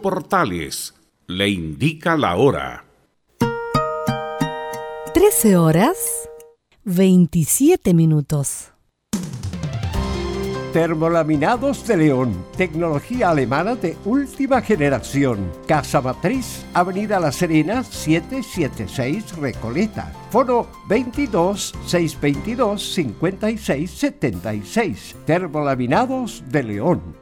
Portales le indica la hora. 13 horas 27 minutos. Termolaminados de León, tecnología alemana de última generación. Casa Matriz, Avenida La Serena, 776 Recoleta. Foro 22 622 5676. Termolaminados de León.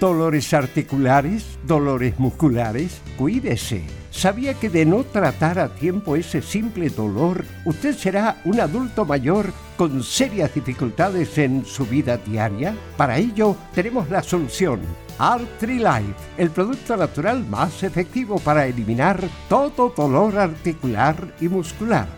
Dolores articulares, dolores musculares, cuídese. ¿Sabía que de no tratar a tiempo ese simple dolor, usted será un adulto mayor con serias dificultades en su vida diaria? Para ello, tenemos la solución. Life, el producto natural más efectivo para eliminar todo dolor articular y muscular.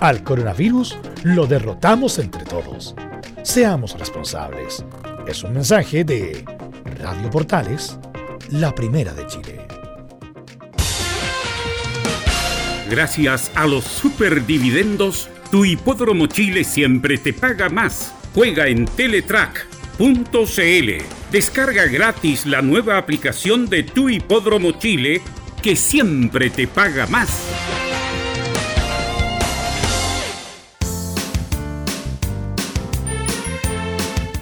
al coronavirus lo derrotamos entre todos. Seamos responsables. Es un mensaje de Radio Portales, la primera de Chile. Gracias a los superdividendos, tu hipódromo Chile siempre te paga más. Juega en Teletrack.cl. Descarga gratis la nueva aplicación de tu hipódromo Chile que siempre te paga más.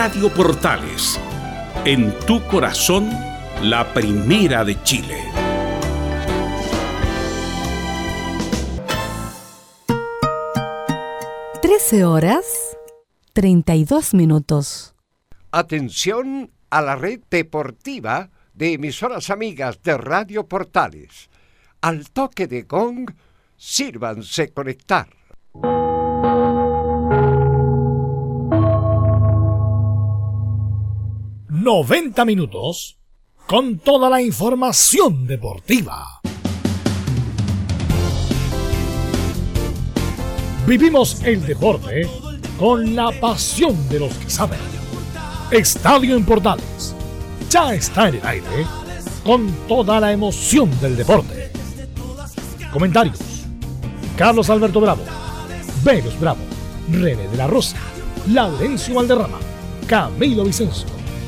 Radio Portales, en tu corazón, la primera de Chile. Trece horas treinta y dos minutos. Atención a la red deportiva de emisoras amigas de Radio Portales. Al toque de gong, sírvanse conectar. 90 minutos con toda la información deportiva. Vivimos el deporte con la pasión de los que saben. Estadio en Portales ya está en el aire con toda la emoción del deporte. Comentarios: Carlos Alberto Bravo, Venus Bravo, René de la Rosa, Laurencio Valderrama, Camilo Vicencio,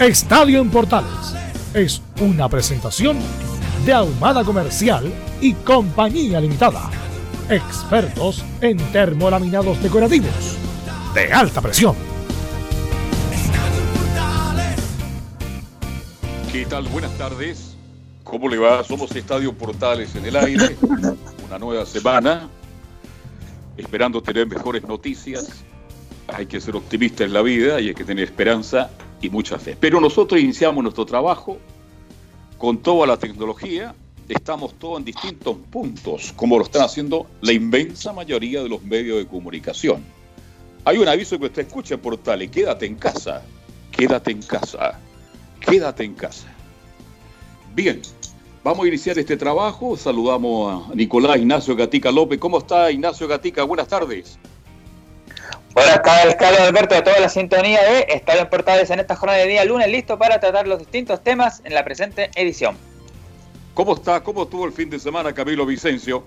Estadio en Portales es una presentación de Ahumada Comercial y Compañía Limitada. Expertos en termolaminados decorativos de alta presión. ¿Qué tal? Buenas tardes. ¿Cómo le va? Somos Estadio Portales en el aire. Una nueva semana. Esperando tener mejores noticias. Hay que ser optimista en la vida y hay que tener esperanza y mucha fe. Pero nosotros iniciamos nuestro trabajo con toda la tecnología. Estamos todos en distintos puntos, como lo están haciendo la inmensa mayoría de los medios de comunicación. Hay un aviso que usted escucha en Portales. Quédate en casa. Quédate en casa quédate en casa. Bien, vamos a iniciar este trabajo. Saludamos a Nicolás Ignacio Gatica López. ¿Cómo está Ignacio Gatica? Buenas tardes. Buenas tardes, Carlos Alberto, de toda la sintonía de Estadio en Portales en esta jornada de día lunes, listo para tratar los distintos temas en la presente edición. ¿Cómo está? ¿Cómo estuvo el fin de semana, Camilo Vicencio?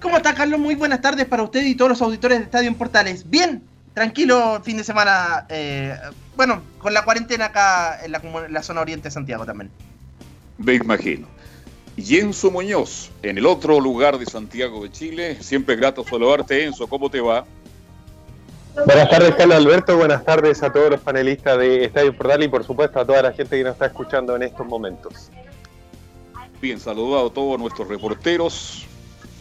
¿Cómo está, Carlos? Muy buenas tardes para usted y todos los auditores de Estadio en Portales. Bien, tranquilo fin de semana. Eh, bueno, con la cuarentena acá en la, zona oriente de Santiago también. Me imagino. Enzo Muñoz, en el otro lugar de Santiago de Chile. Siempre grato saludarte, Enzo. ¿Cómo te va? Buenas tardes, Carlos Alberto. Buenas tardes a todos los panelistas de Estadio Portal y, por supuesto, a toda la gente que nos está escuchando en estos momentos. Bien, saludado a todos nuestros reporteros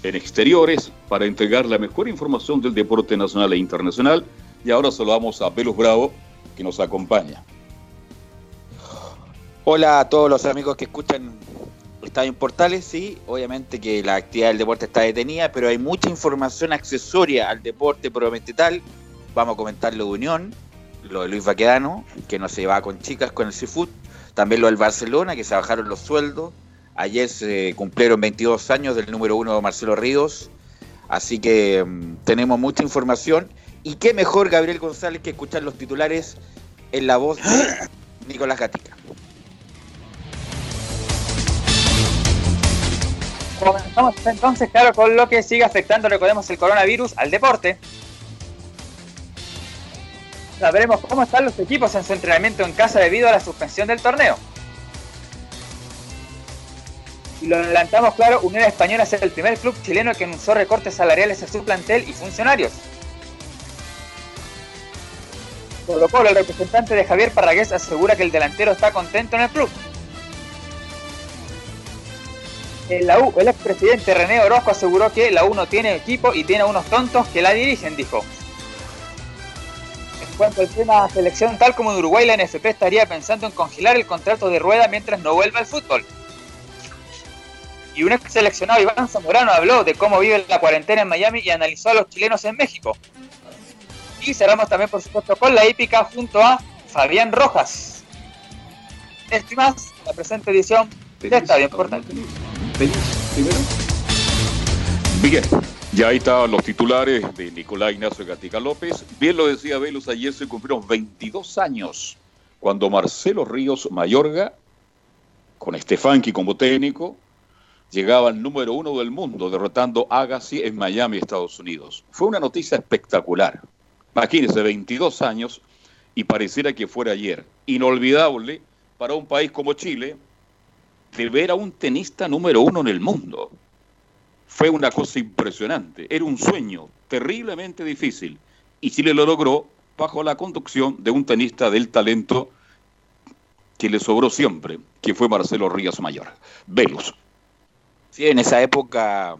en exteriores para entregar la mejor información del deporte nacional e internacional. Y ahora saludamos a Velus Bravo, que nos acompaña. Hola a todos los amigos que escuchan Estadio en Portales, sí, obviamente que la actividad del deporte está detenida, pero hay mucha información accesoria al deporte probablemente tal. Vamos a comentar lo de Unión, lo de Luis Baquedano, que no se va con chicas con el Seafood, también lo del Barcelona, que se bajaron los sueldos. Ayer se cumplieron 22 años del número uno Marcelo Ríos, así que mm, tenemos mucha información y qué mejor, Gabriel González, que escuchar los titulares en la voz de Nicolás Gatica. Comenzamos entonces, claro, con lo que sigue afectando, recordemos, el coronavirus al deporte. Sabremos cómo están los equipos en su entrenamiento en casa debido a la suspensión del torneo. Y lo adelantamos, claro, Unión Española es el primer club chileno que anunció recortes salariales a su plantel y funcionarios. Colo Colo, el representante de Javier Parragués asegura que el delantero está contento en el club. En la U, el expresidente René Orozco aseguró que la U no tiene equipo y tiene unos tontos que la dirigen, dijo. Cuanto al tema selección, tal como en Uruguay, la NFP estaría pensando en congelar el contrato de rueda mientras no vuelva al fútbol. Y un ex seleccionado, Iván Zamorano, habló de cómo vive la cuarentena en Miami y analizó a los chilenos en México. Y cerramos también, por supuesto, con la hípica junto a Fabián Rojas. Esto la presente edición de Estadio Importante. primero. Bien, ya ahí estaban los titulares de Nicolás Ignacio Gatica López. Bien lo decía Velus, ayer se cumplieron 22 años cuando Marcelo Ríos Mayorga, con Estefanqui como técnico, llegaba al número uno del mundo, derrotando a Agassi en Miami, Estados Unidos. Fue una noticia espectacular. Imagínense, 22 años y pareciera que fuera ayer. Inolvidable para un país como Chile de ver a un tenista número uno en el mundo. Fue una cosa impresionante. Era un sueño terriblemente difícil. Y Chile lo logró bajo la conducción de un tenista del talento que le sobró siempre, que fue Marcelo Ríos Mayor. Velus. Sí, en esa época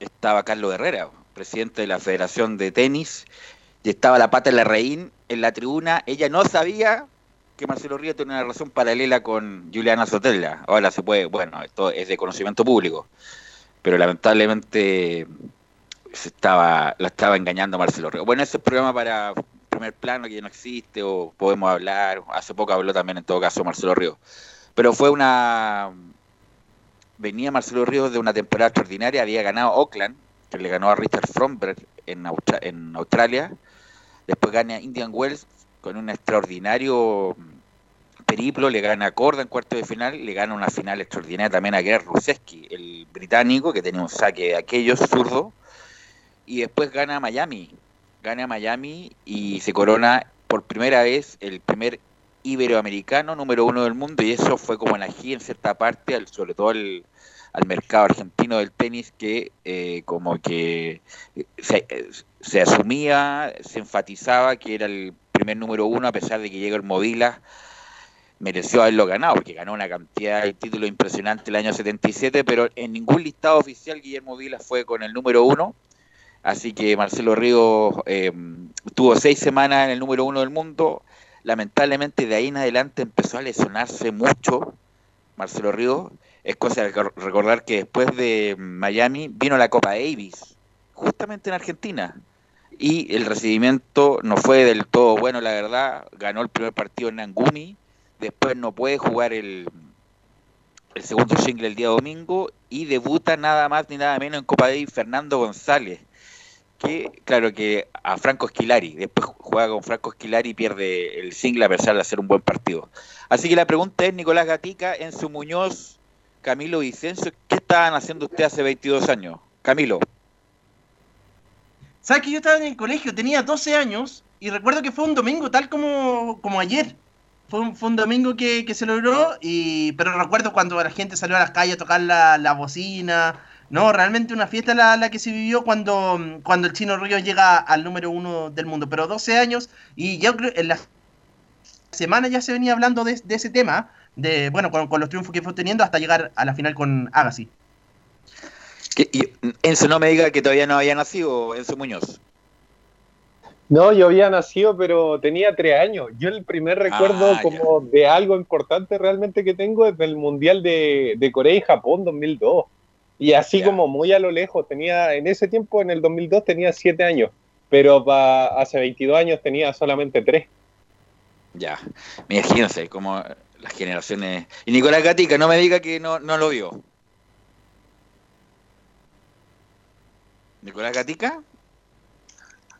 estaba Carlos Herrera, presidente de la Federación de Tenis, y estaba la pata de la reín en la tribuna. Ella no sabía que Marcelo Ríos tenía una relación paralela con Juliana Sotella. Ahora se puede, bueno, esto es de conocimiento público, pero lamentablemente se estaba, la estaba engañando Marcelo Ríos. Bueno, ese es programa para primer plano que ya no existe o podemos hablar. Hace poco habló también en todo caso Marcelo Ríos. Pero fue una... Venía Marcelo Ríos de una temporada extraordinaria, había ganado Oakland, que le ganó a Richard Fromberg en, en Australia. Después gana Indian Wells con un extraordinario periplo, le gana a Corda en cuarto de final, le gana una final extraordinaria también a Gerd Ruseski, el británico, que tenía un saque de aquellos zurdo, y después gana a Miami, gana a Miami y se corona por primera vez el primer iberoamericano número uno del mundo. Y eso fue como la en cierta parte, sobre todo al, mercado argentino del tenis que eh, como que se, se, asumía, se enfatizaba que era el primer número uno a pesar de que llega el Movila mereció haberlo ganado porque ganó una cantidad de títulos impresionante el año 77 pero en ningún listado oficial Guillermo Vila fue con el número uno Así que Marcelo Ríos eh, tuvo seis semanas en el número uno del mundo. Lamentablemente de ahí en adelante empezó a lesionarse mucho Marcelo Ríos. Es cosa de recordar que después de Miami vino la Copa Davis, justamente en Argentina. Y el recibimiento no fue del todo bueno, la verdad. Ganó el primer partido en Nangumi. Después no puede jugar el, el segundo single el día domingo. Y debuta nada más ni nada menos en Copa Davis Fernando González que, claro, que a Franco Esquilari, después juega con Franco Esquilari y pierde el single a pesar de hacer un buen partido. Así que la pregunta es, Nicolás Gatica, en su Muñoz, Camilo Vicencio, ¿qué estaban haciendo usted hace 22 años? Camilo. ¿Sabes que yo estaba en el colegio, tenía 12 años y recuerdo que fue un domingo tal como, como ayer. Fue un, domingo que, se logró, y, pero recuerdo cuando la gente salió a las calles a tocar la, la bocina, no, realmente una fiesta la, la que se vivió cuando, cuando el Chino Río llega al número uno del mundo. Pero 12 años y yo creo en la semana ya se venía hablando de, ese tema, de bueno, con, los triunfos que fue teniendo hasta llegar a la final con Agassi. Enzo, no me diga que todavía no había nacido Enzo Muñoz. No, yo había nacido, pero tenía tres años. Yo el primer recuerdo ah, como de algo importante realmente que tengo es del Mundial de, de Corea y Japón 2002. Y así como muy a lo lejos, tenía en ese tiempo, en el 2002, tenía 7 años, pero pa, hace 22 años tenía solamente 3. Ya, imagínense como las generaciones... Y Nicolás Gatica, no me diga que no, no lo vio. ¿Nicolás Gatica?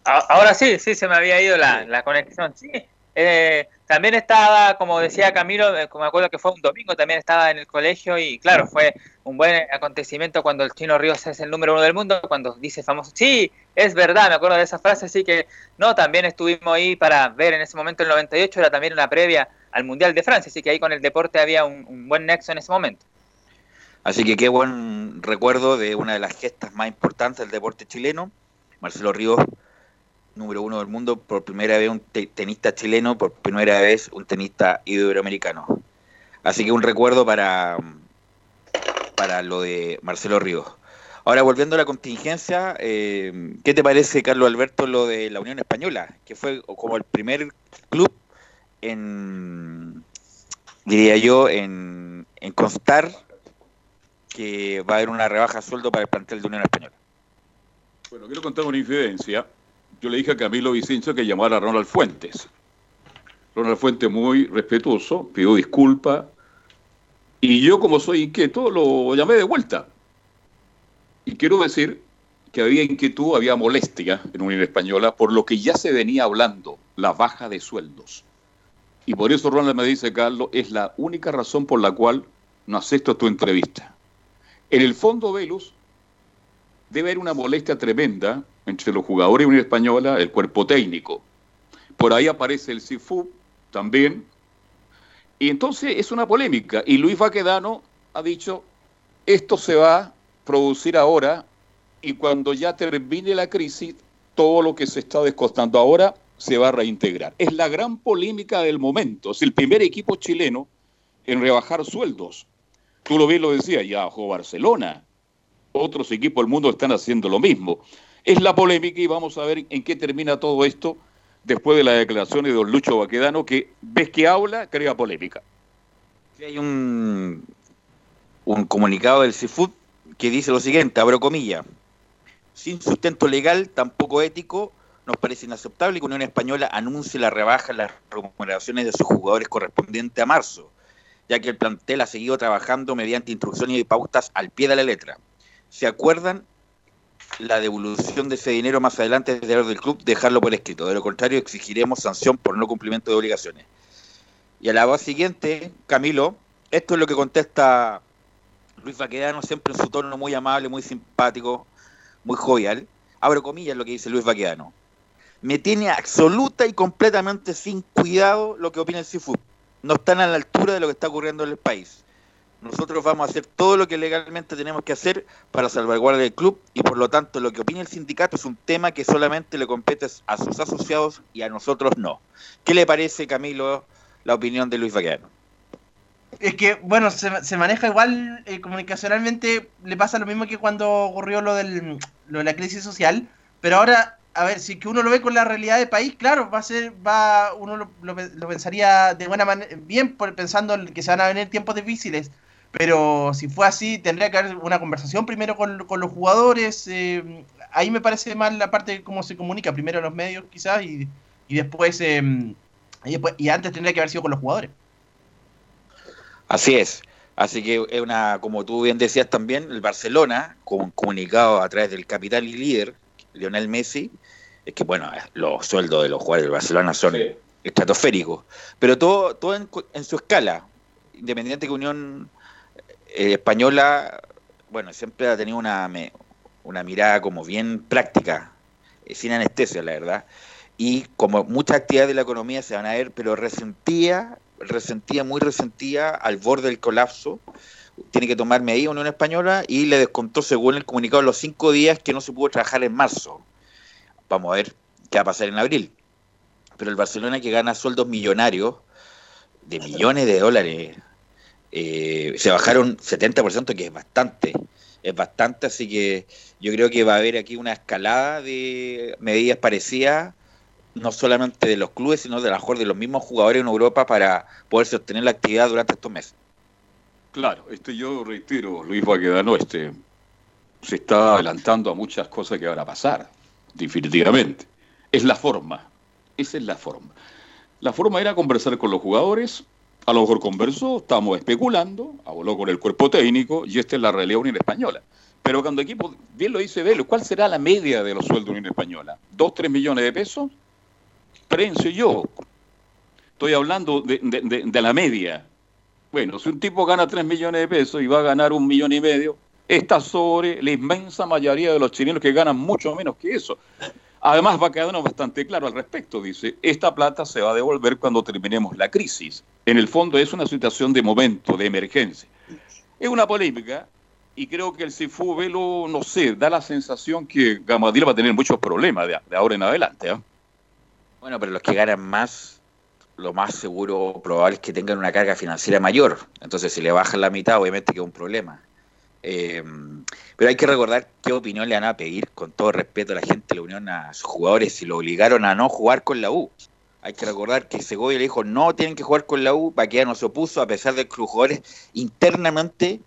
Ahora sí, sí, se me había ido la, la conexión. Sí, eh, también estaba, como decía Camilo, eh, me acuerdo que fue un domingo, también estaba en el colegio y claro, fue un buen acontecimiento cuando el Chino Ríos es el número uno del mundo, cuando dice famoso, sí, es verdad, me acuerdo de esa frase, así que no, también estuvimos ahí para ver en ese momento el 98, era también una previa al Mundial de Francia, así que ahí con el deporte había un, un buen nexo en ese momento. Así que qué buen recuerdo de una de las gestas más importantes del deporte chileno, Marcelo Ríos número uno del mundo, por primera vez un tenista chileno, por primera vez un tenista iberoamericano. Así que un recuerdo para, para lo de Marcelo Ríos. Ahora, volviendo a la contingencia, eh, ¿qué te parece, Carlos Alberto, lo de la Unión Española? Que fue como el primer club en, diría yo, en, en constar que va a haber una rebaja sueldo para el plantel de Unión Española. Bueno, quiero contar una infidencia yo le dije a Camilo Vicencio que llamara a Ronald Fuentes. Ronald Fuentes, muy respetuoso, pidió disculpas. Y yo, como soy inquieto, lo llamé de vuelta. Y quiero decir que había inquietud, había molestia en Unión Española por lo que ya se venía hablando, la baja de sueldos. Y por eso Ronald me dice, Carlos, es la única razón por la cual no acepto tu entrevista. En el fondo, Velus, debe haber una molestia tremenda entre los jugadores de Unión Española, el cuerpo técnico. Por ahí aparece el CIFU también. Y entonces es una polémica. Y Luis Baquedano ha dicho, esto se va a producir ahora y cuando ya termine la crisis, todo lo que se está descostando ahora se va a reintegrar. Es la gran polémica del momento. Es el primer equipo chileno en rebajar sueldos. Tú lo bien lo decías, ya jugó Barcelona. Otros equipos del mundo están haciendo lo mismo. es la polémica y vamos a ver en qué termina todo esto después de las declaraciones de don Lucho Baquedano, que ves que habla, crea polémica. Hay un, un comunicado del CIFUT que dice lo siguiente, abro comillas, sin sustento legal, tampoco ético, nos parece inaceptable que Unión Española anuncie la rebaja en las remuneraciones de sus jugadores correspondiente a marzo, ya que el plantel ha seguido trabajando mediante instrucciones y pautas al pie de la letra. ¿Se acuerdan? La devolución de ese dinero más adelante desde el club, dejarlo por escrito. De lo contrario, exigiremos sanción por no cumplimiento de obligaciones. Y a la voz siguiente, Camilo, esto es lo que contesta Luis Baquedano, siempre en su tono muy amable, muy simpático, muy jovial. Abro comillas lo que dice Luis Baquedano. Me tiene absoluta y completamente sin cuidado lo que opina el CIFU. No están a la altura de lo que está ocurriendo en el país. Nosotros vamos a hacer todo lo que legalmente tenemos que hacer para salvaguardar el club y por lo tanto lo que opina el sindicato es un tema que solamente le compete a sus asociados y a nosotros no. ¿Qué le parece, Camilo, la opinión de Luis Baquedano? Es que, bueno, se, se maneja igual eh, comunicacionalmente, le pasa lo mismo que cuando ocurrió lo, del, lo de la crisis social, pero ahora, a ver, si que uno lo ve con la realidad del país, claro, va a ser, va, uno lo, pensaría de buena manera, bien pensando que se van a venir tiempos difíciles, pero si fue así, tendría que haber una conversación primero con, con los jugadores, eh, ahí me parece mal la parte de cómo se comunica, primero los medios quizás, y, y después, eh, y después, y antes tendría que haber sido con los jugadores. Así es. Así que es una, como tú bien decías también, el Barcelona, con comunicado a través del capitán y líder, Lionel Messi, es que bueno, los sueldos de los jugadores del Barcelona son sí. estratosféricos, pero todo, todo en, en, su escala, independiente que Unión eh, Española, bueno, siempre ha tenido una, una mirada como bien práctica, eh, sin anestesia, la verdad, y como muchas actividades de la economía se van a ver, pero resentía resentía, muy resentía, al borde del colapso. Tiene que tomar medidas Unión Española y le descontó, según el comunicado, los cinco días que no se pudo trabajar en marzo. Vamos a ver qué va a pasar en abril. Pero el Barcelona que gana sueldos millonarios, de millones de dólares, eh, se bajaron 70%, que es bastante. Es bastante, así que yo creo que va a haber aquí una escalada de medidas parecidas no solamente de los clubes, sino de, mejor de los mismos jugadores en Europa para poder sostener la actividad durante estos meses. Claro, este yo reitero, Luis Baquedano, este se está adelantando a muchas cosas que van a pasar, definitivamente. Es la forma, esa es la forma. La forma era conversar con los jugadores, a lo mejor conversó, estamos especulando, habló con el cuerpo técnico y esta es la realidad Unión Española. Pero cuando equipo, bien lo dice Velo, ¿cuál será la media de los sueldos de Unión Española? ¿Dos, tres millones de pesos? Prenso yo. Estoy hablando de, de, de, de, la media. Bueno, si un tipo gana 3 millones de pesos y va a ganar un millón y medio, está sobre la inmensa mayoría de los chilenos que ganan mucho menos que eso. Además, va a quedarnos bastante claro al respecto. Dice, esta plata se va a devolver cuando terminemos la crisis. En el fondo es una situación de momento, de emergencia. Es una polémica y creo que el Cifu Velo, no sé, da la sensación que Gamadil va a tener muchos problemas de, de ahora en adelante. ¿eh? Bueno, pero los que ganan más, lo más seguro, probable es que tengan una carga financiera mayor. Entonces, si le bajan la mitad, obviamente que es un problema. Eh, pero hay que recordar qué opinión le van a pedir, con todo respeto a la gente de la Unión, a sus jugadores, si lo obligaron a no jugar con la U. Hay que recordar que Segovia le dijo no tienen que jugar con la U, Paquea no se opuso, a pesar de que los jugadores internamente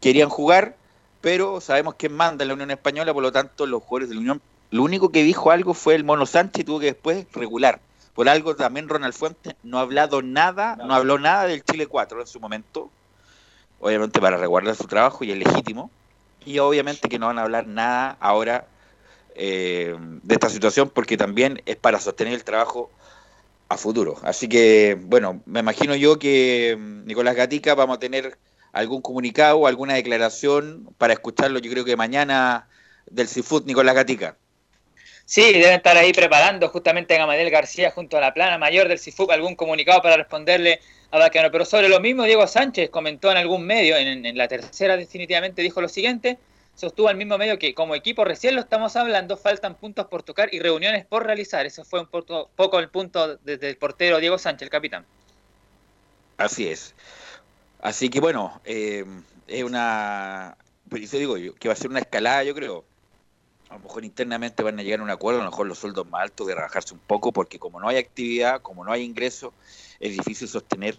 querían jugar, pero sabemos quién manda en la Unión Española, por lo tanto los jugadores de la Unión lo único que dijo algo fue el Mono Sánchez y tuvo que después regular. Por algo también Ronald Fuentes no ha hablado nada, no habló nada del Chile 4 en su momento. Obviamente para resguardar su trabajo y es legítimo. Y obviamente que no van a hablar nada ahora eh, de esta situación porque también es para sostener el trabajo a futuro. Así que, bueno, me imagino yo que mm, Nicolás Gatica vamos a tener algún comunicado, alguna declaración para escucharlo, yo creo que mañana del CIFUT Nicolás Gatica. Sí, deben estar ahí preparando justamente a Gamaliel García junto a la plana mayor del CIFUP algún comunicado para responderle a Baqueano. Pero sobre lo mismo, Diego Sánchez comentó en algún medio, en, la tercera definitivamente dijo lo siguiente, sostuvo al mismo medio que como equipo recién lo estamos hablando, faltan puntos por tocar y reuniones por realizar. Ese fue un poco, el punto desde el portero Diego Sánchez, el capitán. Así es. Así que bueno, eh, es una... Pues digo yo, que va a ser una escalada, yo creo a lo mejor internamente van a llegar a un acuerdo, a lo mejor los sueldos más altos de rebajarse un poco, porque como no hay actividad, como no hay ingreso, es difícil sostener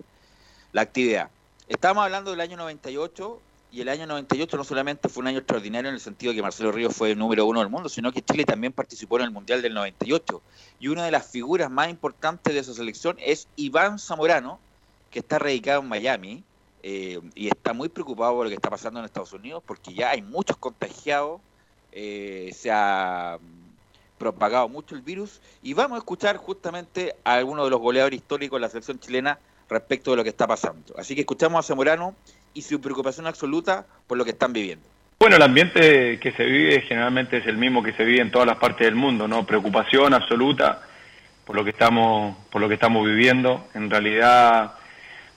la actividad. Estamos hablando del año 98 y el año 98 no solamente fue un año extraordinario en el sentido de que Marcelo Ríos fue el número uno del mundo, sino que Chile también participó en el Mundial del 98. Y una de las figuras más importantes de esa selección es Iván Zamorano, que está radicado en Miami eh, y está muy preocupado por lo que está pasando en Estados Unidos porque ya hay muchos contagiados, eh, se ha propagado mucho el virus y vamos a escuchar justamente a algunos de los goleadores históricos de la selección chilena respecto de lo que está pasando. Así que escuchamos a Zamorano y su preocupación absoluta por lo que están viviendo. Bueno, el ambiente que se vive generalmente es el mismo que se vive en todas las partes del mundo, ¿no? Preocupación absoluta por lo que estamos, por lo que estamos viviendo. En realidad,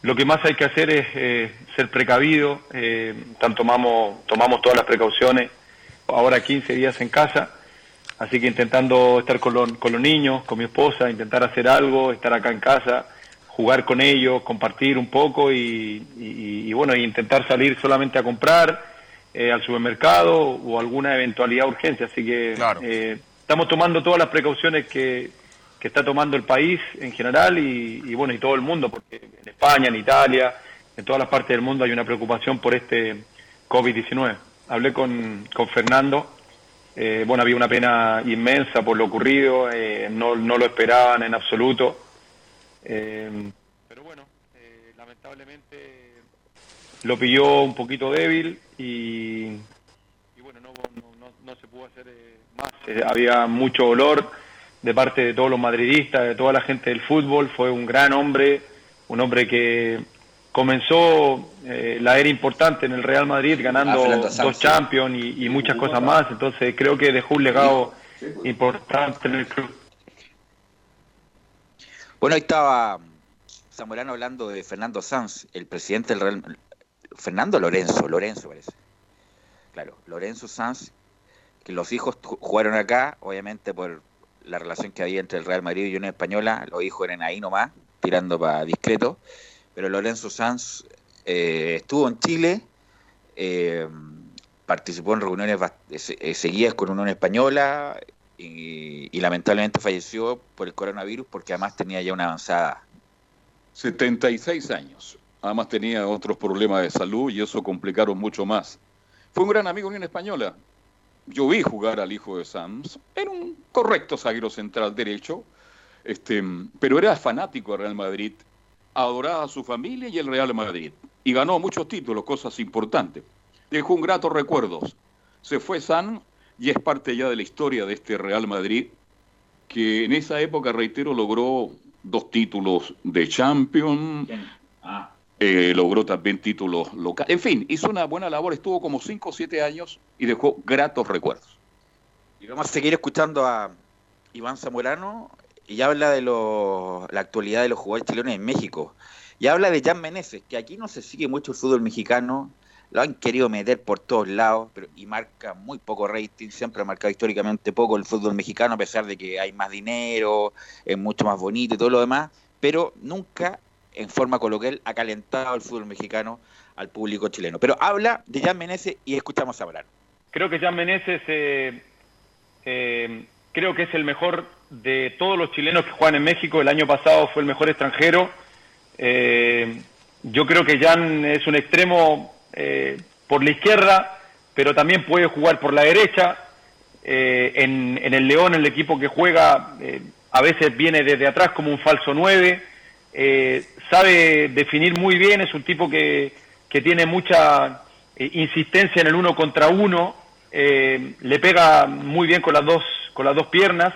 lo que más hay que hacer es eh, ser precavido. Eh, tomamos, tomamos todas las precauciones. Ahora 15 días en casa, así que intentando estar con, con los niños, con mi esposa, intentar hacer algo, estar acá en casa jugar con ellos, compartir un poco y, bueno, intentar salir solamente a comprar eh, al supermercado o alguna eventualidad urgencia. Así que eh, estamos tomando todas las precauciones que, que, está tomando el país en general y, bueno, y todo el mundo, porque en España, en Italia, en todas las partes del mundo hay una preocupación por este COVID-19. Hablé con, con Fernando. Eh, bueno, había una pena inmensa por lo ocurrido, no, no lo esperaban en absoluto. Eh, pero bueno, eh, lamentablemente lo pilló un poquito débil y, bueno, no, no, se pudo hacer eh, más. había mucho dolor de parte de todos los madridistas, de toda la gente del fútbol. Fue un gran hombre, un hombre que comenzó la era importante en el Real Madrid ganando dos Champions y, y muchas cosas más. Entonces creo que dejó un legado importante en el club. Bueno, ahí estaba Zamorano hablando de Fernando Sanz, el presidente del Real Fernando Lorenzo, Lorenzo parece. Claro, Lorenzo Sanz, que los hijos jugaron acá, obviamente por la relación que había entre el Real Madrid y una española, los hijos eran ahí nomás, tirando para discreto, pero Lorenzo Sanz eh, estuvo en Chile, eh, participó en reuniones eh, seguidas con Unión Española, y, lamentablemente falleció por el coronavirus porque además tenía ya una avanzada. 76 años. Además tenía otros problemas de salud y eso complicaron mucho más. Fue un gran amigo de Unión Española. Yo vi jugar al hijo de Sams. Era un correcto zaguero central derecho, este, pero era fanático del Real Madrid. Adoraba a su familia y el Real Madrid. Y ganó muchos títulos, cosas importantes. Dejó un grato recuerdos. Se fue San y es parte ya de la historia de este Real Madrid, que en esa época, reitero, logró dos títulos de Champions, ah. eh, logró también títulos locales, en fin, hizo una buena labor, estuvo como 5 o 7 años y dejó gratos recuerdos. Y vamos a seguir escuchando a Iván Zamorano y habla de la actualidad de los jugadores chilenos en México. Y habla de Jan Meneses, que aquí no se sigue mucho el fútbol mexicano, lo han querido meter por todos lados pero, y marca muy poco rating, siempre ha marcado históricamente poco el fútbol mexicano, a pesar de que hay más dinero, es mucho más bonito y todo lo demás, pero nunca en forma coloquial ha calentado el fútbol mexicano al público chileno. Pero habla de Jan Meneses y escuchamos hablar. Creo que Jan Meneses eh, eh, creo que es el mejor de todos los chilenos que juegan en México. El año pasado fue el mejor extranjero. Eh, yo creo que Jan es un extremo eh, por la izquierda, pero también puede jugar por la derecha. Eh, en, el León, el equipo que juega, eh, a veces viene desde atrás como un falso 9. sabe definir muy bien, es un tipo que, que tiene mucha insistencia en el uno contra uno. le pega muy bien con las dos, con las dos piernas.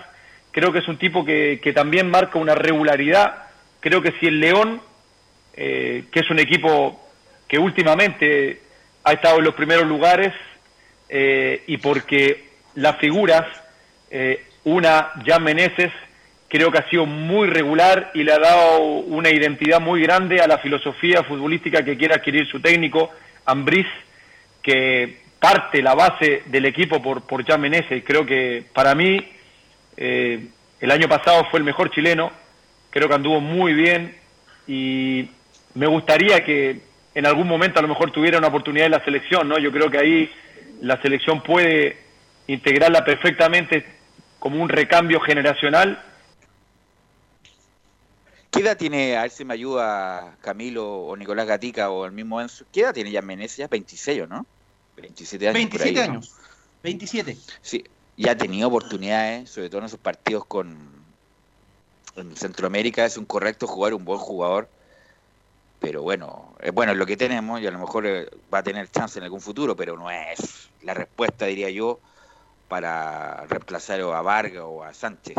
Creo que es un tipo que, que también marca una regularidad. Creo que si el León, que es un equipo que últimamente ha estado en los primeros lugares eh, y porque las figuras, eh, una, Jan Meneses, creo que ha sido muy regular y le ha dado una identidad muy grande a la filosofía futbolística que quiere adquirir su técnico, Ambriz, que parte la base del equipo por, por Jan Meneses. Creo que para mí eh, el año pasado fue el mejor chileno, creo que anduvo muy bien y me gustaría que en algún momento a lo mejor tuviera una oportunidad en la selección, ¿no? Yo creo que ahí la selección puede integrarla perfectamente como un recambio generacional. ¿Qué edad tiene, a ver si me ayuda Camilo o Nicolás Gatica o el mismo Enzo, qué edad tiene ya Meneses? 26, ¿no? 27 años. 27 años. 27. Sí, ya ha tenido oportunidades, sobre todo en esos partidos con en Centroamérica, es un correcto jugador, un buen jugador, pero bueno, es bueno es lo que tenemos y a lo mejor eh, va a tener chance en algún futuro, pero no es la respuesta, diría yo, para reemplazar a Vargas o a Sánchez.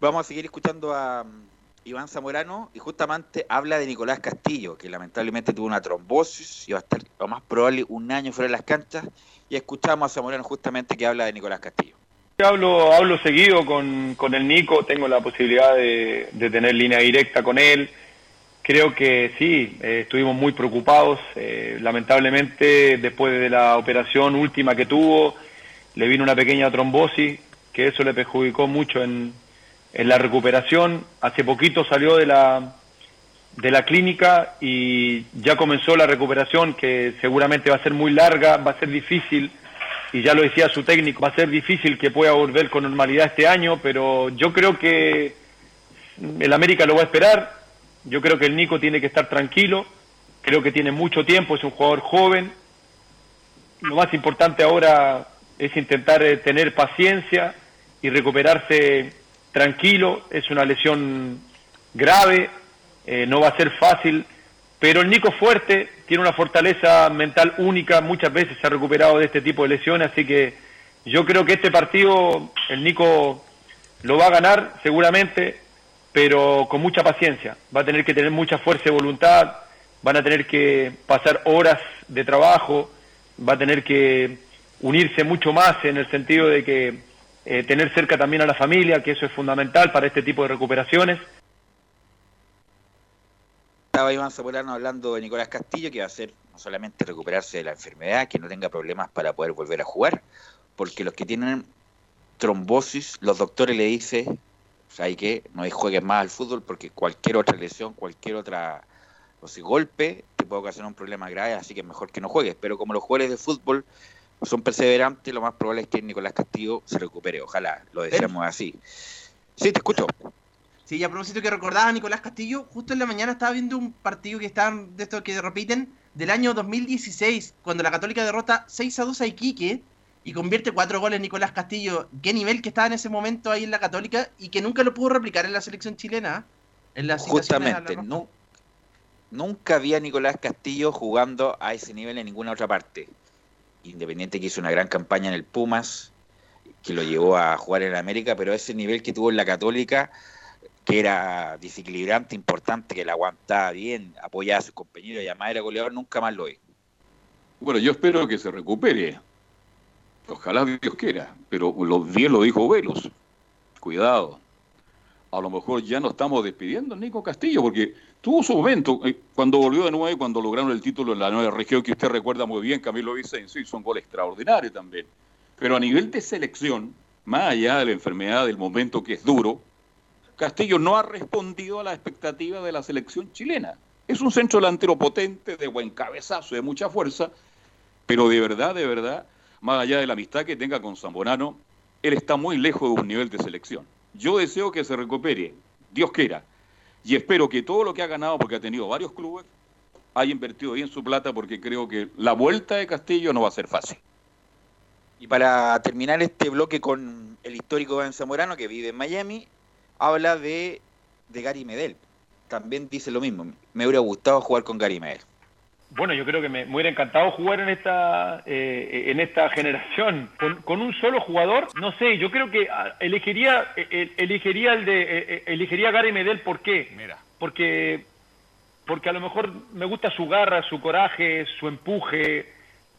Vamos a seguir escuchando a mm, Iván Zamorano y justamente habla de Nicolás Castillo, que lamentablemente tuvo una trombosis y va a estar lo más probable un año fuera de las canchas. Y escuchamos a Zamorano justamente que habla de Nicolás Castillo. Hablo, hablo seguido con, con el Nico, tengo la posibilidad de, de tener línea directa con él. Creo que sí, eh, estuvimos muy preocupados. Eh, lamentablemente, después de la operación última que tuvo, le vino una pequeña trombosis, que eso le perjudicó mucho en, en la recuperación. Hace poquito salió de la, de la clínica y ya comenzó la recuperación, que seguramente va a ser muy larga, va a ser difícil, y ya lo decía su técnico, va a ser difícil que pueda volver con normalidad este año, pero yo creo que el América lo va a esperar, yo creo que el Nico tiene que estar tranquilo, creo que tiene mucho tiempo, es un jugador joven, lo más importante ahora es intentar eh, tener paciencia y recuperarse tranquilo, es una lesión grave, eh, no va a ser fácil, pero el Nico fuerte, tiene una fortaleza mental única, muchas veces se ha recuperado de este tipo de lesiones, así que yo creo que este partido el Nico lo va a ganar seguramente, pero con mucha paciencia, va a tener que tener mucha fuerza y voluntad, van a tener que pasar horas de trabajo, va a tener que unirse mucho más en el sentido de que eh, tener cerca también a la familia, que eso es fundamental para este tipo de recuperaciones. Estaba Iván Zamorano hablando de Nicolás Castillo, que va a ser no solamente recuperarse de la enfermedad, que no tenga problemas para poder volver a jugar, porque los que tienen trombosis, los doctores le dicen, hay que no juegues más al fútbol porque cualquier otra lesión, cualquier otra o si golpe te puede ocasionar un problema grave, así que es mejor que no juegues. Pero como los jugadores de fútbol son perseverantes, lo más probable es que Nicolás Castillo se recupere. Ojalá, lo deseamos así. Sí, te escucho. Sí, y a propósito que recordaba a Nicolás Castillo, justo en la mañana estaba viendo un partido que estaban de estos que repiten del año 2016, cuando la Católica derrota 6 a 2 a Iquique y convierte cuatro goles Nicolás Castillo. Qué nivel que estaba en ese momento ahí en la Católica y que nunca lo pudo replicar en la selección chilena. En la Justamente, no, nunca había Nicolás Castillo jugando a ese nivel en ninguna otra parte. Independiente que hizo una gran campaña en el Pumas, que lo llevó a jugar en América, pero ese nivel que tuvo en la Católica, que era desequilibrante, importante, que la aguantaba bien, apoyaba a sus compañeros y además era goleador, nunca más lo vi. Bueno, yo espero que se recupere. Ojalá Dios quiera, pero lo, bien lo dijo Velos. Cuidado. A lo mejor ya no estamos despidiendo a Nico Castillo, porque tuvo su momento, eh, cuando volvió de nuevo cuando lograron el título en la nueva región, que usted recuerda muy bien, Camilo Vicencio, hizo un gol extraordinario también. Pero a nivel de selección, más allá de la enfermedad del momento que es duro, Castillo no ha respondido a la expectativa de la selección chilena. Es un centro delantero potente, de buen cabezazo, de mucha fuerza, pero de verdad, de verdad, más allá de la amistad que tenga con Zamorano, él está muy lejos de un nivel de selección. Yo deseo que se recupere, Dios quiera, y espero que todo lo que ha ganado, porque ha tenido varios clubes, haya invertido bien su plata, porque creo que la vuelta de Castillo no va a ser fácil. Y para terminar este bloque con el histórico Ben Zamorano, que vive en Miami, habla de, de Gary Medel. También dice lo mismo, me hubiera gustado jugar con Gary Medel. Bueno, yo creo que me, hubiera encantado jugar en esta eh, en esta generación con, un solo jugador. No sé, yo creo que ah, elegiría eh, elegiría el de eh, elegiría a Gary Medel. ¿Por qué? Mira. Porque porque a lo mejor me gusta su garra, su coraje, su empuje,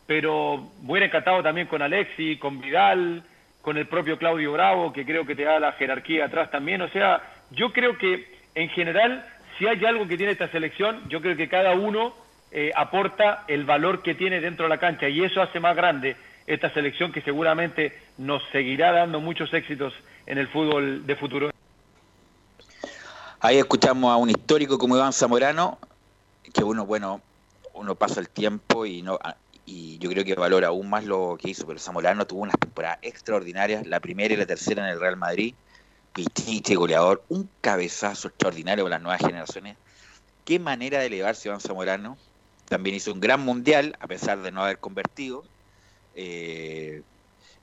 pero me hubiera encantado también con Alexi, con Vidal, con el propio Claudio Bravo, que creo que te da la jerarquía atrás también. O sea, yo creo que en general, si hay algo que tiene esta selección, yo creo que cada uno eh, aporta el valor que tiene dentro de la cancha y eso hace más grande esta selección que seguramente nos seguirá dando muchos éxitos en el fútbol de futuro. Ahí escuchamos a un histórico como Iván Zamorano, que uno, bueno, uno pasa el tiempo y no y yo creo que valora aún más lo que hizo, pero Zamorano tuvo unas temporadas extraordinarias, la primera y la tercera en el Real Madrid, Pichiche, goleador, un cabezazo extraordinario para las nuevas generaciones. Qué manera de elevarse Iván Zamorano. También hizo un gran mundial, a pesar de no haber convertido. Eh,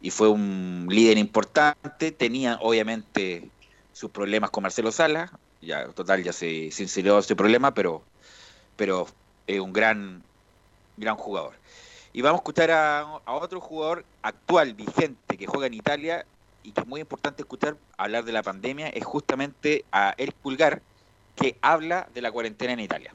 y fue un líder importante. Tenía, obviamente, sus problemas con Marcelo Sala. Ya, total, ya se sinceró ese problema, pero, pero es un gran, gran jugador. Y vamos a escuchar a, a, otro jugador actual, vigente, que juega en Italia y que es muy importante escuchar hablar de la pandemia, es justamente a Eric Pulgar, que habla de la cuarentena en Italia.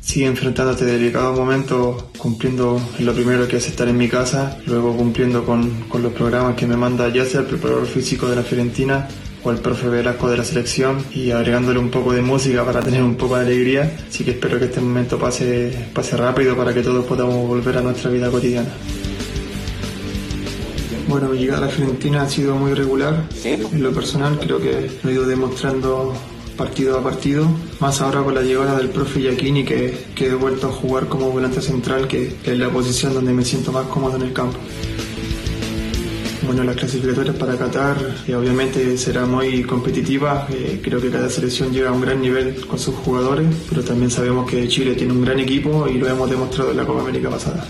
Sigue enfrentando este delicado momento cumpliendo lo primero que es estar en mi casa, luego cumpliendo con, con los programas que me manda ya sea el preparador físico de la Fiorentina o el profe Velasco de la selección y agregándole un poco de música para tener un poco de alegría. Así que espero que este momento pase, pase rápido para que todos podamos volver a nuestra vida cotidiana. Bueno, mi llegada a la Fiorentina ha sido muy regular. En lo personal creo que lo he ido demostrando partido a partido, más ahora con la llegada del profe Giacchini que, he vuelto a jugar como volante central, que, que es la posición donde me siento más cómodo en el campo. Bueno, las clasificatorias para Qatar eh, obviamente será muy competitiva. Eh, creo que cada selección llega a un gran nivel con sus jugadores, pero también sabemos que Chile tiene un gran equipo y lo hemos demostrado en la Copa América pasada.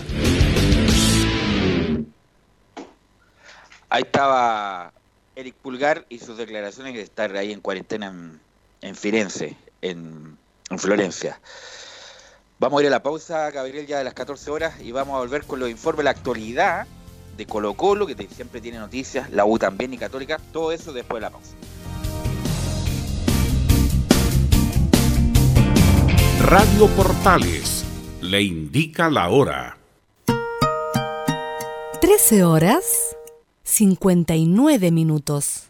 Ahí estaba Eric Pulgar y sus declaraciones de estar ahí en cuarentena en, en Firenze, en, en, Florencia. Vamos a ir a la pausa, Gabriel, ya de las 14 horas y vamos a volver con los informes de la actualidad de Colo Colo, que siempre tiene noticias, la U también y Católica, todo eso después de la pausa. Radio Portales le indica la hora. 13 horas 59 minutos.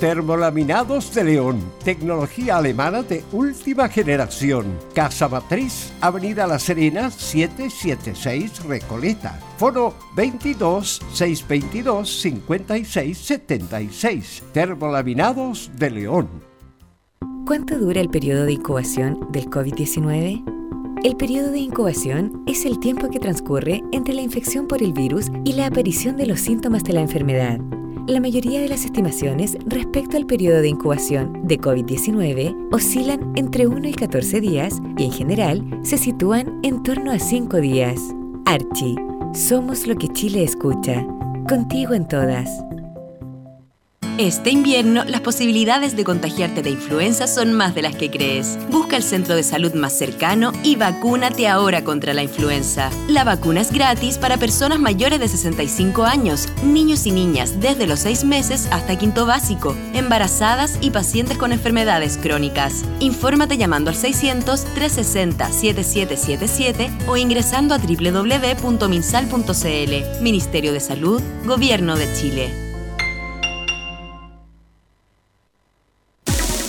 Termolaminados de León, tecnología alemana de última generación. Casa Matriz, Avenida La Serena, 776 Recoleta. Foro 22 622 56 76. Termolaminados de León. ¿Cuánto dura el periodo de incubación del COVID-19? El periodo de incubación es el tiempo que transcurre entre la infección por el virus y la aparición de los síntomas de la enfermedad. La mayoría de las estimaciones respecto al periodo de incubación de COVID-19 oscilan entre 1 y 14 días y en general se sitúan en torno a 5 días. Archie, somos lo que Chile escucha. Contigo en todas. Este invierno, las posibilidades de contagiarte de influenza son más de las que crees. Busca el centro de salud más cercano y vacúnate ahora contra la influenza. La vacuna es gratis para personas mayores de 65 años, niños y niñas desde los 6 meses hasta quinto básico, embarazadas y pacientes con enfermedades crónicas. Infórmate llamando al 600-360-7777 o ingresando a www.minsal.cl. Ministerio de Salud, Gobierno de Chile.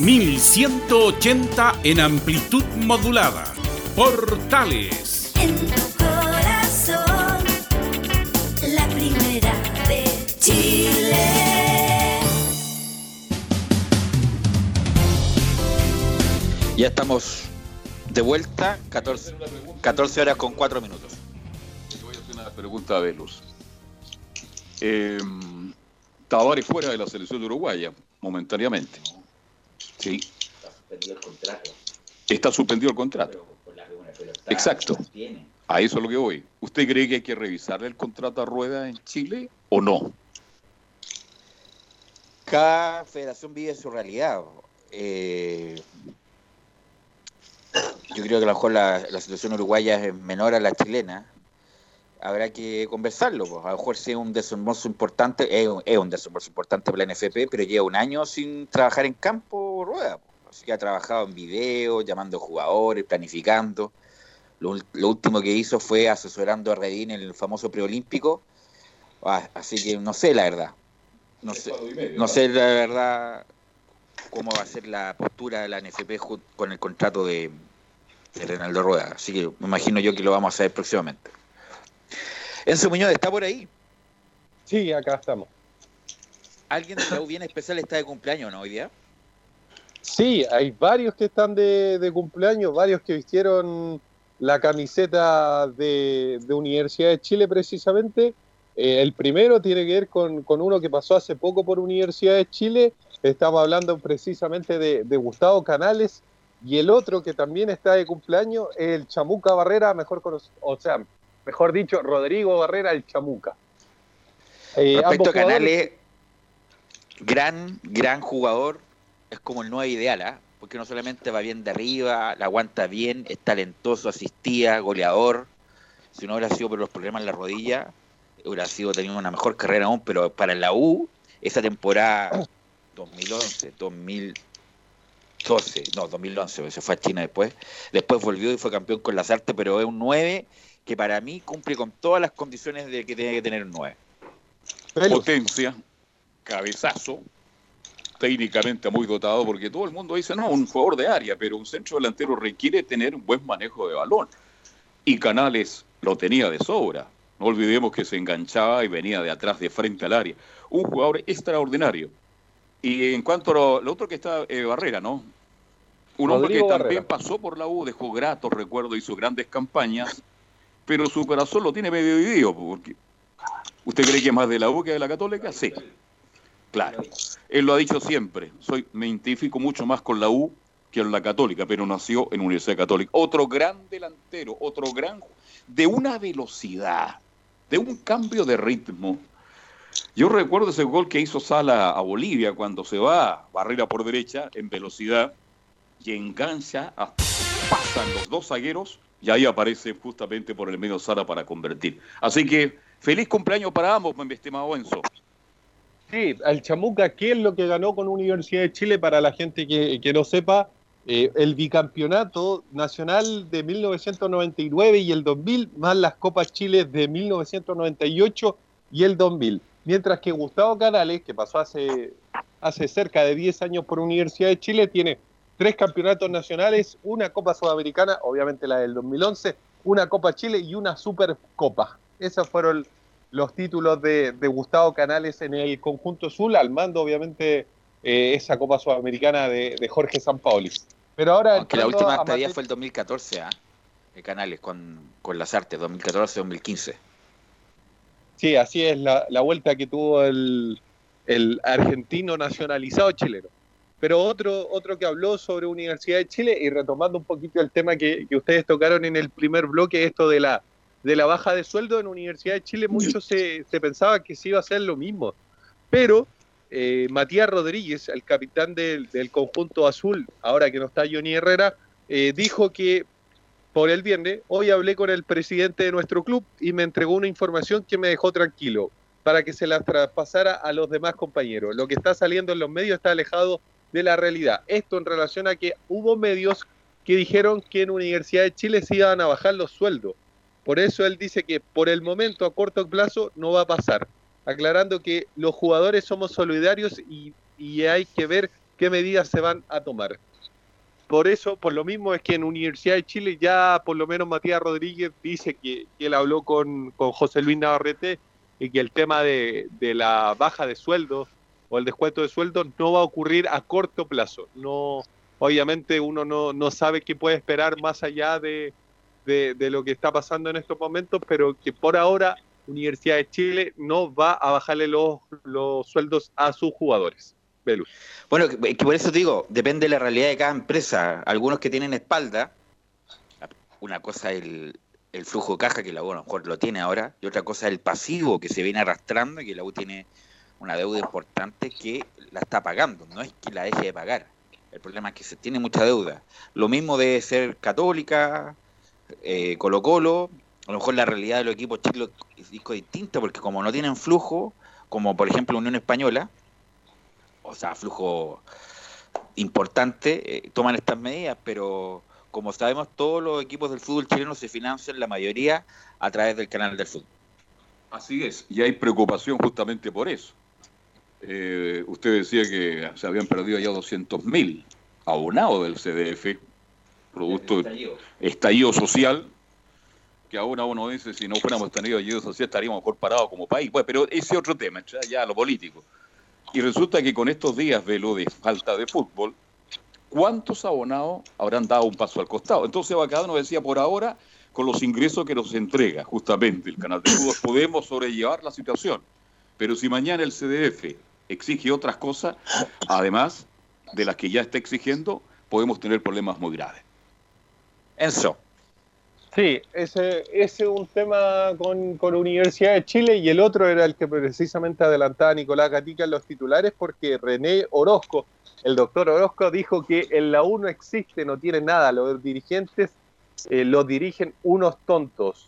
1180 en amplitud modulada. Portales. En tu corazón, la primera de Chile. Ya estamos de vuelta, 14, 14 horas con 4 minutos. Voy a hacer una pregunta a Velus. Eh, Tavares fuera de la selección de uruguaya, momentáneamente. Sí. Está suspendido el contrato. Está suspendido el contrato. Exacto. A eso es lo que voy. ¿Usted cree que hay que revisarle el contrato a Rueda en Chile o no? Cada federación vive su realidad. Eh, yo creo que a lo mejor la, la situación uruguaya es menor a la chilena. Habrá que conversarlo. Pues. A lo mejor sí es un desembolso importante, es, un- es importante para la NFP, pero lleva un año sin trabajar en campo rueda. pues. Así que ha trabajado en video, llamando jugadores, planificando. Lo, último que hizo fue asesorando a Redín en el famoso preolímpico. Ah, así que no sé la verdad. No sé, no sé la verdad cómo va a ser la postura de la NFP con el contrato de, de Reinaldo Rueda. Así que me imagino yo que lo vamos a ver próximamente. Enzo Muñoz, ¿está por ahí? Sí, acá estamos. ¿Alguien de la U bien especial está de cumpleaños no hoy día? Sí, hay varios que están de, de cumpleaños, varios que vistieron la camiseta de, de Universidad de Chile precisamente. Eh, el primero tiene que ver con, con uno que pasó hace poco por Universidad de Chile. Estamos hablando precisamente de, de Gustavo Canales. Y el otro que también está de cumpleaños es el Chamuca Barrera, mejor conocido, o sea, mejor dicho, Rodrigo Barrera, el Chamuca. Eh, Respecto a Canales, gran, gran jugador, es como el nuevo ideal, ¿ah? porque no solamente va bien de arriba, la aguanta bien, es talentoso, asistía, goleador. Si no hubiera sido por los problemas en la rodilla, hubiera sido tenido una mejor carrera aún, pero para la U, esa temporada 2011, 2012, no, 2011, se fue a China después, después volvió y fue campeón con las artes, pero es un 9 que para mí cumple con todas las condiciones de que tiene que tener un 9. Potencia, cabezazo, técnicamente muy dotado, porque todo el mundo dice, no, un jugador de área, pero un centro delantero requiere tener un buen manejo de balón. Y Canales lo tenía de sobra. No olvidemos que se enganchaba y venía de atrás, de frente al área. Un jugador extraordinario. Y en cuanto a lo, lo otro que está eh, Barrera, ¿no? Un hombre Rodrigo que también Barrera. pasó por la U, dejó gratos recuerdo, hizo grandes campañas, pero su corazón lo tiene medio dividido, porque ¿usted cree que es más de la U que de la Católica? Sí. Claro. Él lo ha dicho siempre. Soy, me identifico mucho más con la U que con la Católica, pero nació en Universidad Católica. Otro gran delantero, otro gran de una velocidad, de un cambio de ritmo. Yo recuerdo ese gol que hizo Sala a Bolivia cuando se va Barrera por derecha en velocidad y engancha, hasta pasan los dos zagueros y ahí aparece justamente por el medio Sara para convertir. Así que feliz cumpleaños para ambos, mi estimado Enzo. Sí, al Chamuca, ¿qué es lo que ganó con Universidad de Chile? Para la gente que, que no sepa, eh, el bicampeonato nacional de 1999 y el 2000, más las Copas Chile de 1998 y el 2000. Mientras que Gustavo Canales, que pasó hace, hace cerca de 10 años por Universidad de Chile, tiene tres campeonatos nacionales, una Copa Sudamericana, obviamente la del 2011, una Copa Chile y una Supercopa. Esos fueron los títulos de, de Gustavo Canales en el conjunto azul, al mando obviamente eh, esa Copa Sudamericana de, de Jorge Sampaoli. Pero ahora Aunque la última estadía fue el 2014, ¿ah? De Canales con, con las artes, 2014-2015. Sí, así es la, la vuelta que tuvo el, el argentino nacionalizado chileno. Pero otro, otro que habló sobre Universidad de Chile y retomando un poquito el tema que, que ustedes tocaron en el primer bloque, esto de la, de la baja de sueldo en Universidad de Chile, mucho se, se pensaba que se iba a hacer lo mismo. Pero eh, Matías Rodríguez, el capitán del, del conjunto azul, ahora que no está Johnny Herrera, eh, dijo que por el viernes, hoy hablé con el presidente de nuestro club y me entregó una información que me dejó tranquilo para que se la traspasara a los demás compañeros. Lo que está saliendo en los medios está alejado de la realidad. Esto en relación a que hubo medios que dijeron que en Universidad de Chile se iban a bajar los sueldos. Por eso él dice que por el momento a corto plazo no va a pasar, aclarando que los jugadores somos solidarios y, y hay que ver qué medidas se van a tomar. Por eso, por lo mismo es que en Universidad de Chile ya por lo menos Matías Rodríguez dice que, él habló con, con José Luis Navarrete y que el tema de, de la baja de sueldo o el descuento de sueldo no va a ocurrir a corto plazo. No, obviamente uno no, no sabe qué puede esperar más allá de, de, lo que está pasando en estos momentos, pero que por ahora Universidad de Chile no va a bajarle los, los sueldos a sus jugadores. Belu. Bueno, que, por eso te digo, depende de la realidad de cada empresa. Algunos que tienen espalda, una cosa el, el flujo de caja, que la U a lo mejor lo tiene ahora, y otra cosa el pasivo que se viene arrastrando, y que la U tiene una deuda importante que la está pagando, no es que la deje de pagar. El problema es que se tiene mucha deuda. Lo mismo debe ser Católica, eh, Colo Colo, a lo mejor la realidad de los equipos chicos es distinta, porque como no tienen flujo, como por ejemplo Unión Española, o sea, flujo importante, eh, toman estas medidas, pero como sabemos, todos los equipos del fútbol chileno se financian, la mayoría, a través del canal del fútbol. Así es, y hay preocupación justamente por eso. Eh, usted decía que se habían perdido ya 200 mil abonados del CDF, producto de estallido social, que ahora uno dice, si no fuéramos tenido estallido social estaríamos mejor parados como país. Bueno, pero ese es otro tema, ya, ya lo político. Y resulta que con estos días de lo de falta de fútbol, ¿cuántos abonados habrán dado un paso al costado? Entonces Bacadano nos decía, por ahora, con los ingresos que nos entrega justamente el canal de fútbol, podemos sobrellevar la situación. Pero si mañana el CDF exige otras cosas, además de las que ya está exigiendo, podemos tener problemas muy graves. Enzo. Sí, ese, ese es un tema con, con Universidad de Chile y el otro era el que precisamente adelantaba Nicolás Gatica en los titulares porque René Orozco, el doctor Orozco, dijo que en la U no existe, no tiene nada, los dirigentes eh, los dirigen unos tontos.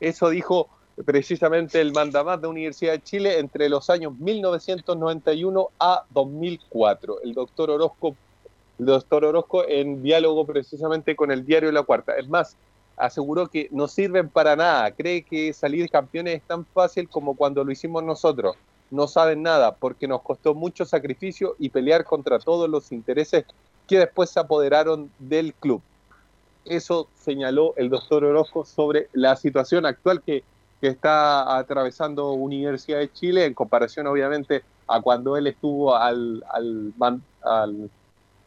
Eso dijo precisamente el mandamás de Universidad de Chile entre los años 1991 a 2004. El doctor Orozco, el doctor Orozco en diálogo precisamente con el diario La Cuarta. Es más, aseguró que no sirven para nada. Cree que salir campeones es tan fácil como cuando lo hicimos nosotros. No saben nada porque nos costó mucho sacrificio y pelear contra todos los intereses que después se apoderaron del club. Eso señaló el doctor Orozco sobre la situación actual que, que está atravesando Universidad de Chile en comparación obviamente a cuando él estuvo al, al,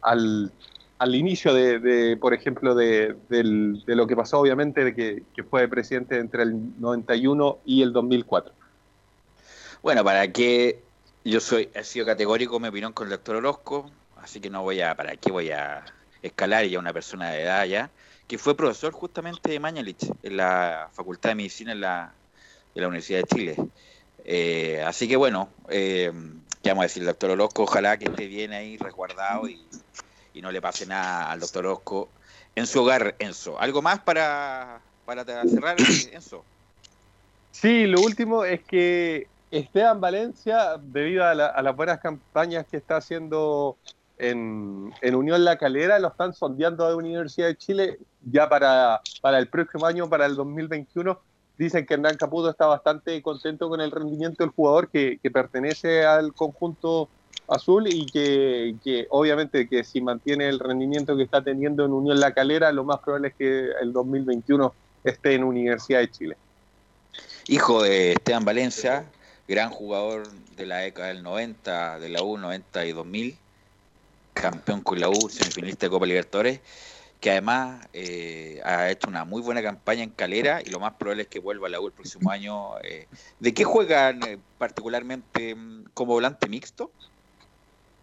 al, al inicio de, de, por ejemplo, de, del- de lo que pasó, obviamente, de que, que fue presidente entre el 91 y el 2004. Bueno, para qué yo soy, he sido categórico en mi con el doctor Orozco, así que no voy a, para qué voy a escalar ya una persona de edad ya, que fue profesor justamente de Mañalich en la Facultad de Medicina en la, de la Universidad de Chile. Eh, así que bueno, eh, ¿qué vamos a decir, doctor Orozco? Ojalá que esté bien ahí resguardado y, y no le pase nada al doctor Osco en su hogar, Enzo. ¿Algo más para, para cerrar, Enzo? Sí, lo último es que Esteban Valencia, debido a, las buenas campañas que está haciendo en, Unión La Calera, lo están sondeando de Universidad de Chile ya para, para el próximo año, para el 2021. Dicen que Hernán Caputo está bastante contento con el rendimiento del jugador que, pertenece al conjunto azul y que, obviamente que si mantiene el rendimiento que está teniendo en Unión La Calera, lo más probable es que el 2021 esté en Universidad de Chile. Hijo de Esteban Valencia, gran jugador de la década del 90, de la U 90 y 2000, campeón con la U, semifinalista de Copa Libertadores, que además eh, ha hecho una muy buena campaña en Calera y lo más probable es que vuelva a la U el próximo año. Eh. ¿De qué juegan eh, particularmente mm, como volante mixto?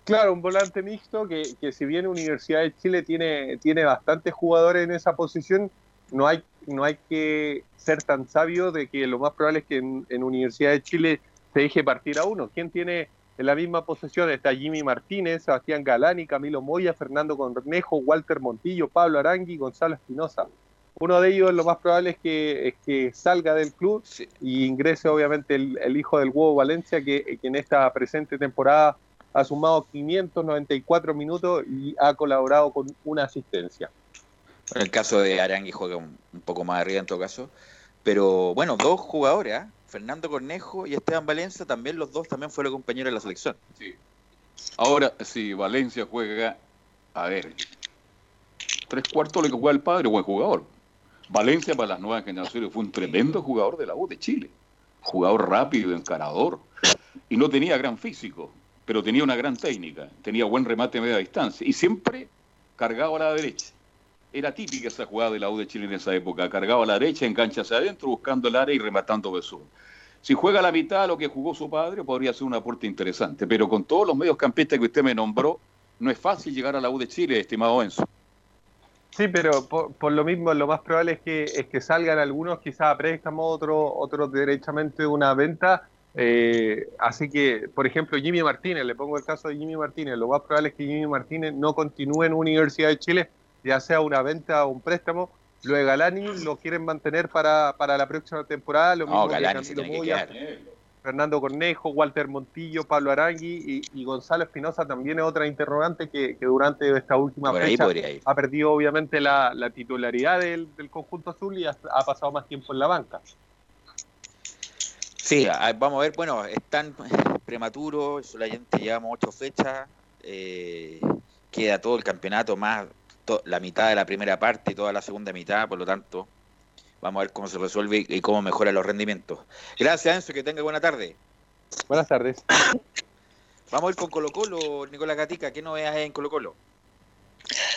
Claro, un volante mixto que, que si bien Universidad de Chile tiene, tiene bastantes jugadores en esa posición, no hay, no hay que ser tan sabio de que lo más probable es que en, en Universidad de Chile se deje partir a uno. ¿Quién tiene en la misma posesión? Está Jimmy Martínez, Sebastián Galani, Camilo Moya, Fernando Cornejo, Walter Montillo, Pablo Arangui, Gonzalo Espinosa. Uno de ellos lo más probable es que, es que salga del club y ingrese obviamente el, hijo del huevo Valencia, que, en esta presente temporada ha sumado 594 minutos y ha colaborado con una asistencia. En el caso de Arangui juega un, poco más arriba en todo caso. Pero bueno, dos jugadores, ¿ah? Fernando Cornejo y Esteban Valencia, también los dos también fueron compañeros de la selección. Sí. Ahora, si Valencia juega, a ver, tres cuartos de lo que juega el padre, buen jugador. Valencia para las nuevas generaciones fue un tremendo jugador de la U de Chile. Jugador rápido, encarador. Y no tenía gran físico, pero tenía una gran técnica. Tenía buen remate a media distancia. Y siempre cargado a la derecha. Era típica esa jugada de la U de Chile en esa época. Cargaba a la derecha, engancha hacia adentro, buscando el área y rematando Besú. Si juega la mitad lo que jugó su padre, podría ser un aporte interesante. Pero con todos los medios campistas que usted me nombró, no es fácil llegar a la U de Chile, estimado Enzo. Sí, pero por, lo mismo, lo más probable es que, es que salgan algunos, quizás a préstamo, otros otro derechamente una venta. Eh, así que, por ejemplo, Jimmy Martínez, le pongo el caso de Jimmy Martínez, lo más probable es que Jimmy Martínez no continúe en Universidad de Chile ya sea una venta o un préstamo. Lo de Galani lo quieren mantener para, para la próxima temporada. Lo mismo que Fernando Cornejo, Walter Montillo, Pablo Arangui y, Gonzalo Espinosa también es otra interrogante que, durante esta última fecha ha perdido obviamente la, titularidad del, conjunto azul y ha, pasado más tiempo en la banca. Sí, vamos a ver, bueno, es tan prematuro, solamente llevamos ocho fechas, eh, queda todo el campeonato más la mitad de la primera parte y toda la segunda mitad, por lo tanto, vamos a ver cómo se resuelve y cómo mejora los rendimientos. Gracias, Enzo, que tenga buena tarde. Buenas tardes. Vamos a ir con Colo Colo, Nicolás Gatica, ¿qué novedades hay en Colo Colo?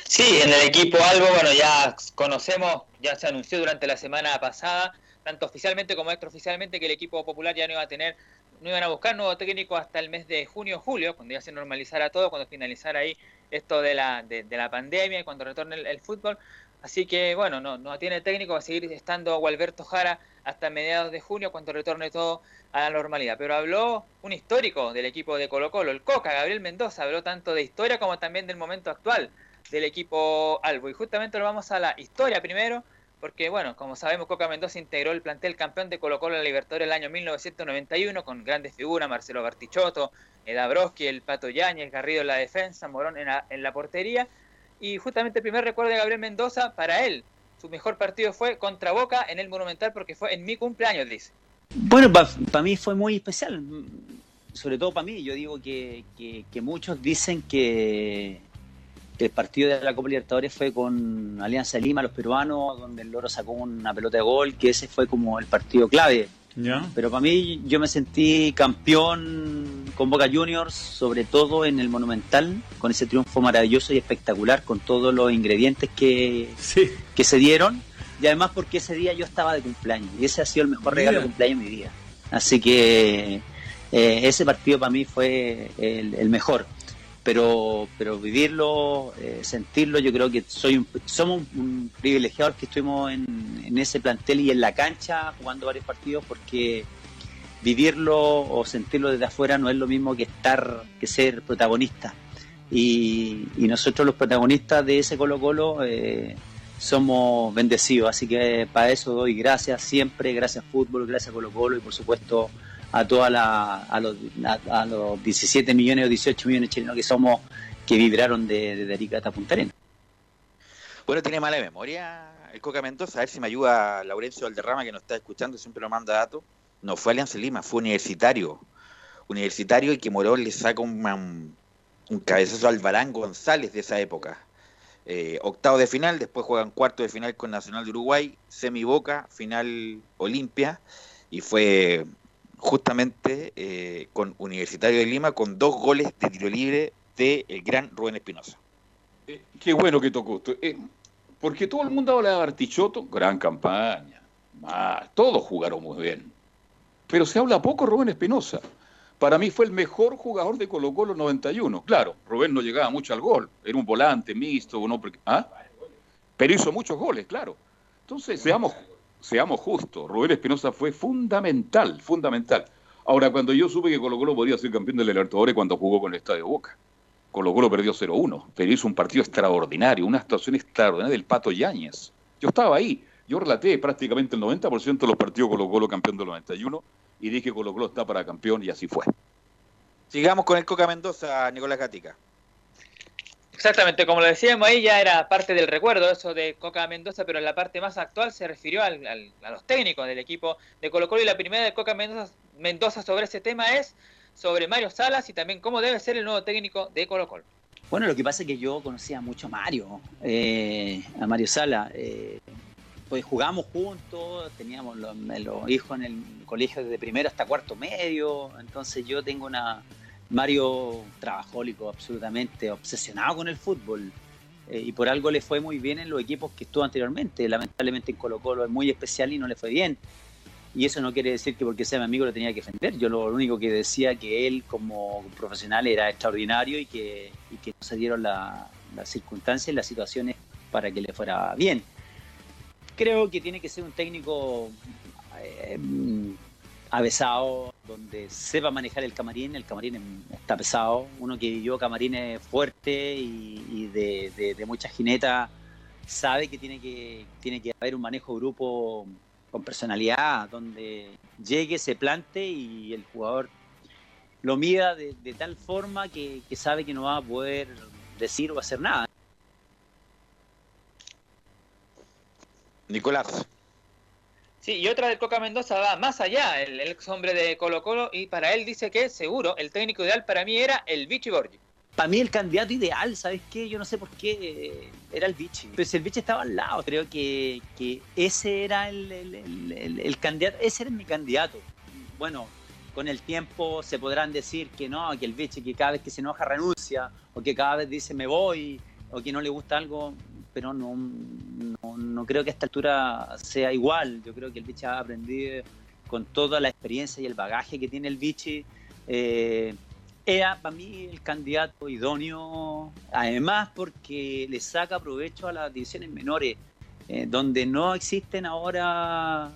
Sí, en el equipo algo, bueno, ya conocemos, ya se anunció durante la semana pasada, tanto oficialmente como extraoficialmente, que el equipo popular ya no iba a tener, no iban a buscar nuevo técnico hasta el mes de junio o julio, cuando ya se normalizara todo, cuando finalizara ahí esto de la, de, la pandemia y cuando retorne el, fútbol. Así que bueno, no, no tiene técnico, va a seguir estando Gualberto Jara hasta mediados de junio cuando retorne todo a la normalidad. Pero habló un histórico del equipo de Colo Colo, el Coca, Gabriel Mendoza, habló tanto de historia como también del momento actual del equipo Albo. Y justamente lo vamos a la historia primero, porque bueno, como sabemos, Coca Mendoza integró el plantel campeón de Colo Colo en la Libertadores el año 1991 con grandes figuras, Marcelo Bartichotto, Dabrowski, el Pato Yáñez, Garrido en la defensa, Morón en la, en la portería. Y justamente el primer recuerdo de Gabriel Mendoza, para él, su mejor partido fue contra Boca en el Monumental porque fue en mi cumpleaños, dice. Bueno, para mí fue muy especial, sobre todo para mí. Yo digo que, muchos dicen que, el partido de la Copa Libertadores fue con Alianza Lima, los peruanos, donde el Loro sacó una pelota de gol, que ese fue como el partido clave. Pero para mí yo me sentí campeón con Boca Juniors, sobre todo en el Monumental, con ese triunfo maravilloso y espectacular, con todos los ingredientes que, que se dieron. Y además porque ese día yo estaba de cumpleaños y ese ha sido el mejor regalo de cumpleaños de mi vida. Así que eh, ese partido para mí fue el mejor pero pero vivirlo, eh, sentirlo, yo creo que soy somos un, privilegiado que estuvimos en, en, ese plantel y en la cancha jugando varios partidos porque vivirlo o sentirlo desde afuera no es lo mismo que estar que ser protagonista. y, y nosotros los protagonistas de ese Colo Colo eh, somos bendecidos, así que para eso doy gracias siempre, gracias fútbol, gracias Colo Colo y por supuesto a toda la, a los, a, los 17 millones o 18 millones chilenos que somos que vibraron de, de Arica Punta Arenas. Bueno, tiene mala memoria el Coca Mendoza, a ver si me ayuda Laurencio Valderrama que nos está escuchando, siempre nos manda datos. No fue Alianza Lima, fue universitario. Universitario y que Morón le saca un, un, un cabezazo al Barán González de esa época. Eh, octavo de final, después juegan cuarto de final con Nacional de Uruguay, semi Boca, final Olimpia, y fue justamente eh, con Universitario de Lima con dos goles de tiro libre de el gran Rubén Espinosa. Eh, qué bueno que tocó esto. Eh, porque todo el mundo habla de Bartichotto, gran campaña. Más, todos jugaron muy bien. Pero se habla poco Rubén Espinosa. Para mí fue el mejor jugador de Colo Colo 91. Claro, Rubén no llegaba mucho al gol. Era un volante mixto. Un hombre... ¿Ah? Pero hizo muchos goles, claro. Entonces, seamos, seamos justos. Rubén Espinosa fue fundamental, fundamental. Ahora, cuando yo supe que Colo Colo podía ser campeón del Libertadores cuando jugó con el Estadio Boca. Colo Colo perdió 0-1, pero hizo un partido extraordinario, una actuación extraordinaria del Pato Yáñez. Yo estaba ahí, yo relaté prácticamente el 90% de los partidos Colo Colo campeón del 91 y dije Colo Colo está para campeón y así fue. Sigamos con el Coca Mendoza, Nicolás Gatica. Exactamente, como lo decíamos ahí, ya era parte del recuerdo eso de Coca Mendoza, pero en la parte más actual se refirió al, a los técnicos del equipo de Colo Colo y la primera de Coca Mendoza, Mendoza sobre ese tema es sobre Mario Salas y también cómo debe ser el nuevo técnico de Colo Colo. Bueno, lo que pasa es que yo conocía mucho a Mario, eh, a Mario Sala. Eh, pues jugamos juntos, teníamos los, los, hijos en el colegio desde primero hasta cuarto medio, entonces yo tengo una... Mario trabajólico, absolutamente obsesionado con el fútbol. Eh, y por algo le fue muy bien en los equipos que estuvo anteriormente. Lamentablemente en Colo Colo es muy especial y no le fue bien. Y eso no quiere decir que porque sea mi amigo lo tenía que defender. Yo lo único que decía que él como profesional era extraordinario y que, no se dieron las la circunstancias y las situaciones para que le fuera bien. Creo que tiene que ser un técnico eh, avesado, donde sepa manejar el camarín. El camarín está pesado. Uno que vivió camarines fuerte y, de, mucha jineta sabe que tiene que, tiene que haber un manejo grupo con personalidad, donde llegue, se plante y el jugador lo mida de, de tal forma que, que, sabe que no va a poder decir o hacer nada. Nicolás. Sí, y otra del Coca Mendoza va más allá, el, ex hombre de Colo Colo, y para él dice que seguro el técnico ideal para mí era el Vichy Borgi. Para mí el candidato ideal, ¿sabes qué? Yo no sé por qué era el Vichy. Si el Vichy estaba al lado, creo que, que ese era el, el, el, el, candidato, ese era mi candidato. Bueno, con el tiempo se podrán decir que no, que el Vichy que cada vez que se enoja renuncia, o que cada vez dice me voy, o que no le gusta algo, pero no, no, creo que a esta altura sea igual. Yo creo que el Vichy ha aprendido con toda la experiencia y el bagaje que tiene el Vichy. Eh, era para mí el candidato idóneo, además porque le saca provecho a las divisiones menores, eh, donde no existen ahora,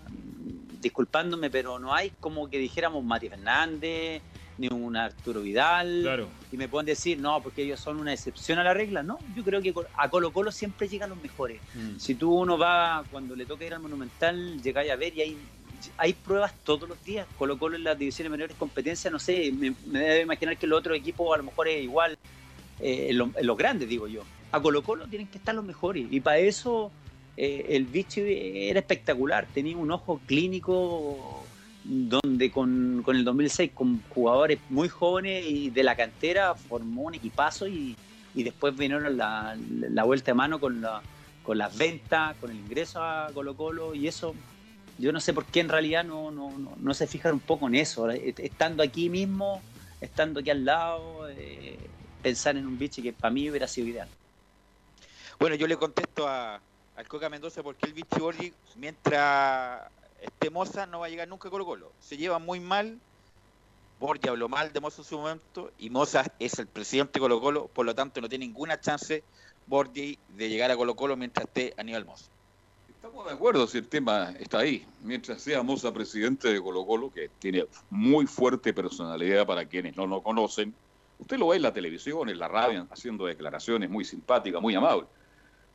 disculpándome, pero no hay como que dijéramos Mati Fernández, ni un Arturo Vidal, claro. y me pueden decir, no, porque ellos son una excepción a la regla, no, yo creo que a Colo Colo siempre llegan los mejores. Mm. Si tú uno va, cuando le toca ir al Monumental, llegáis a ver y hay hay pruebas todos los días. Colo Colo en las divisiones menores competencia, no sé, me, me debe imaginar que el otro equipo a lo mejor es igual eh, en, lo, en, los grandes, digo yo. A Colo Colo tienen que estar los mejores y para eso eh, el Vichy era espectacular, tenía un ojo clínico donde con, con, el 2006, con jugadores muy jóvenes y de la cantera, formó un equipazo y, y después vinieron la, la, vuelta de mano con, la, con las ventas, con el ingreso a Colo Colo y eso yo no sé por qué en realidad no, no, no, no se fijan un poco en eso. Estando aquí mismo, estando aquí al lado, eh, pensar en un bicho que para mí hubiera sido ideal. Bueno, yo le contesto a, al Coca Mendoza porque el bicho Borgi, mientras esté Moza, no va a llegar nunca a Colo Colo. Se lleva muy mal. Borgi habló mal de Moza en su momento y Moza es el presidente de Colo Colo, por lo tanto no tiene ninguna chance Borgi de llegar a Colo Colo mientras esté Aníbal Moza. Estamos de acuerdo si el tema está ahí. Mientras sea Moza presidente de Colo Colo, que tiene muy fuerte personalidad para quienes no lo conocen, Usted lo ve en la televisión, en la radio, haciendo declaraciones muy simpáticas, muy amables,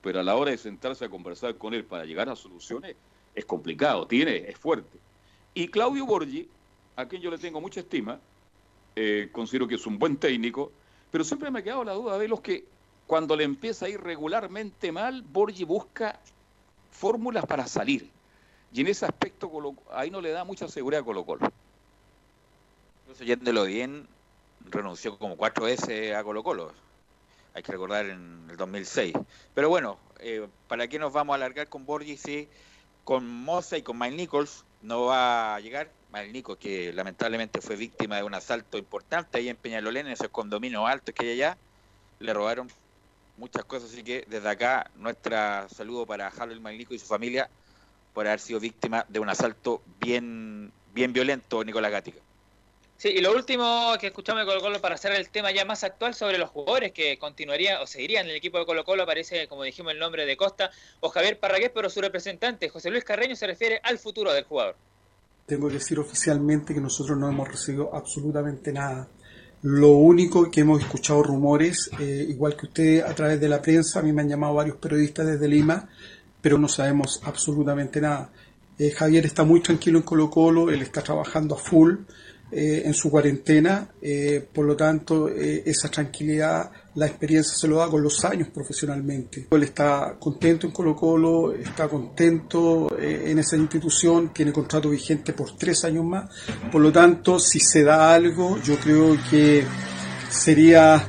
pero a la hora de sentarse a conversar con él para llegar a soluciones, es complicado, tiene, es fuerte. Y Claudio Borgi, a quien yo le tengo mucha estima, eh, considero que es un buen técnico, pero siempre me ha quedado la duda de los que cuando le empieza a ir regularmente mal, Borgi busca fórmulas para salir. Y en ese aspecto ahí no le da mucha seguridad a Colo Colo. Entonces, yéndolo bien, renunció como cuatro veces a Colo Colo. Hay que recordar en el 2006. Pero bueno, eh, ¿para qué nos vamos a alargar con Borgi si con Moza y con Mike Nichols no va a llegar? Mike Nichols, que lamentablemente fue víctima de un asalto importante ahí en Peñalolén, en esos condominios altos que hay allá, le robaron muchas cosas, así que desde acá nuestra saludo para Harold Magnico y su familia por haber sido víctima de un asalto bien, bien violento, Nicolás Gatica. Sí, y lo último que escuchamos de Colo Colo para hacer el tema ya más actual sobre los jugadores que continuarían o seguirían en el equipo de Colo Colo, aparece, como dijimos, el nombre de Costa o Javier Parragués, pero su representante, José Luis Carreño, se refiere al futuro del jugador. Tengo que decir oficialmente que nosotros no hemos recibido absolutamente nada. Lo único que hemos escuchado rumores, eh, igual que usted a través de la prensa, a mí me han llamado varios periodistas desde Lima, pero no sabemos absolutamente nada. Eh, Javier está muy tranquilo en Colo Colo, él está trabajando a full eh, en su cuarentena, por lo tanto esa tranquilidad, la experiencia se lo da con los años profesionalmente. Él está contento en Colo Colo, está contento en esa institución, tiene contrato vigente por tres años más, por lo tanto si se da algo yo creo que sería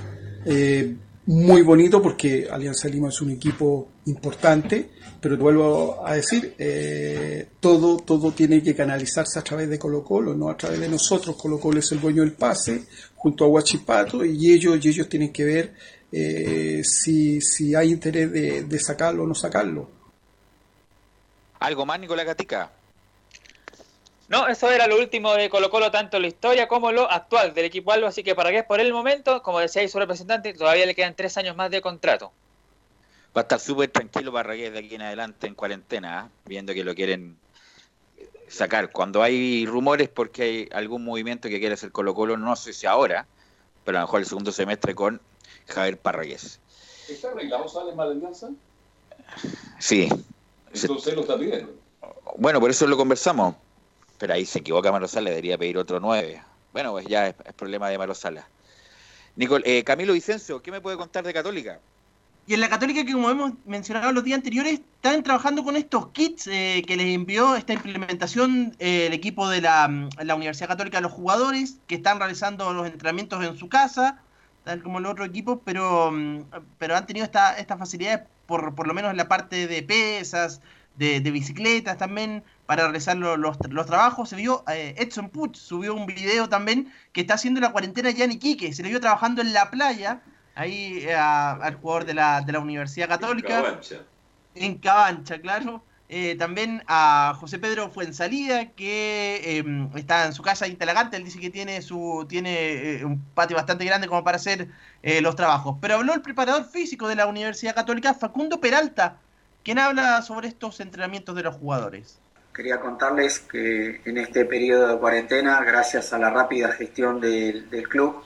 muy bonito porque Alianza Lima es un equipo importante pero te vuelvo a decir, eh, todo, todo tiene que canalizarse a través de Colo Colo, no a través de nosotros. Colo Colo es el dueño del pase, junto a Huachipato, y ellos, y ellos tienen que ver eh, si, si hay interés de, de sacarlo o no sacarlo. ¿Algo más, Nicolás Gatica? No, eso era lo último de Colo Colo, tanto la historia como lo actual del equipo Albo, así que para que es por el momento, como decía su representante, todavía le quedan tres años más de contrato va a estar súper tranquilo Parragués de aquí en adelante en cuarentena, ¿ah? viendo que lo quieren sacar. Cuando hay rumores porque hay algún movimiento que quiere hacer Colo Colo, no sé si ahora, pero a lo mejor el segundo semestre con Javier Parragués. ¿Está arreglado Sales Alianza? Sí. Entonces lo está pidiendo. Bueno, por eso lo conversamos. Pero ahí se equivoca Marosala, debería pedir otro nueve. Bueno, pues ya es, problema de Marosala. Nicol, eh, Camilo Vicencio, ¿qué me puede contar de Católica? Y en la Católica, que como hemos mencionado los días anteriores, están trabajando con estos kits eh, que les envió esta implementación eh, el equipo de la, Universidad Católica a los jugadores, que están realizando los entrenamientos en su casa, tal como el otro equipo, pero, mm, pero han tenido esta, estas facilidades, por, por lo menos en la parte de pesas, de, bicicletas también, para realizar los, los, trabajos. Se vio, eh, Edson Puch subió un video también que está haciendo la cuarentena ya en Iquique, se le vio trabajando en la playa ahí eh, al jugador de la, de la Universidad Católica. En Cabancha. En Cabancha, claro. Eh, también a José Pedro Fuensalida, que em, está en su casa instalagante. Él dice que tiene su tiene eh, un patio bastante grande como para hacer los trabajos. Pero habló el preparador físico de la Universidad Católica, Facundo Peralta, quien habla sobre estos entrenamientos de los jugadores. Quería contarles que en este periodo de cuarentena, gracias a la rápida gestión del, del club,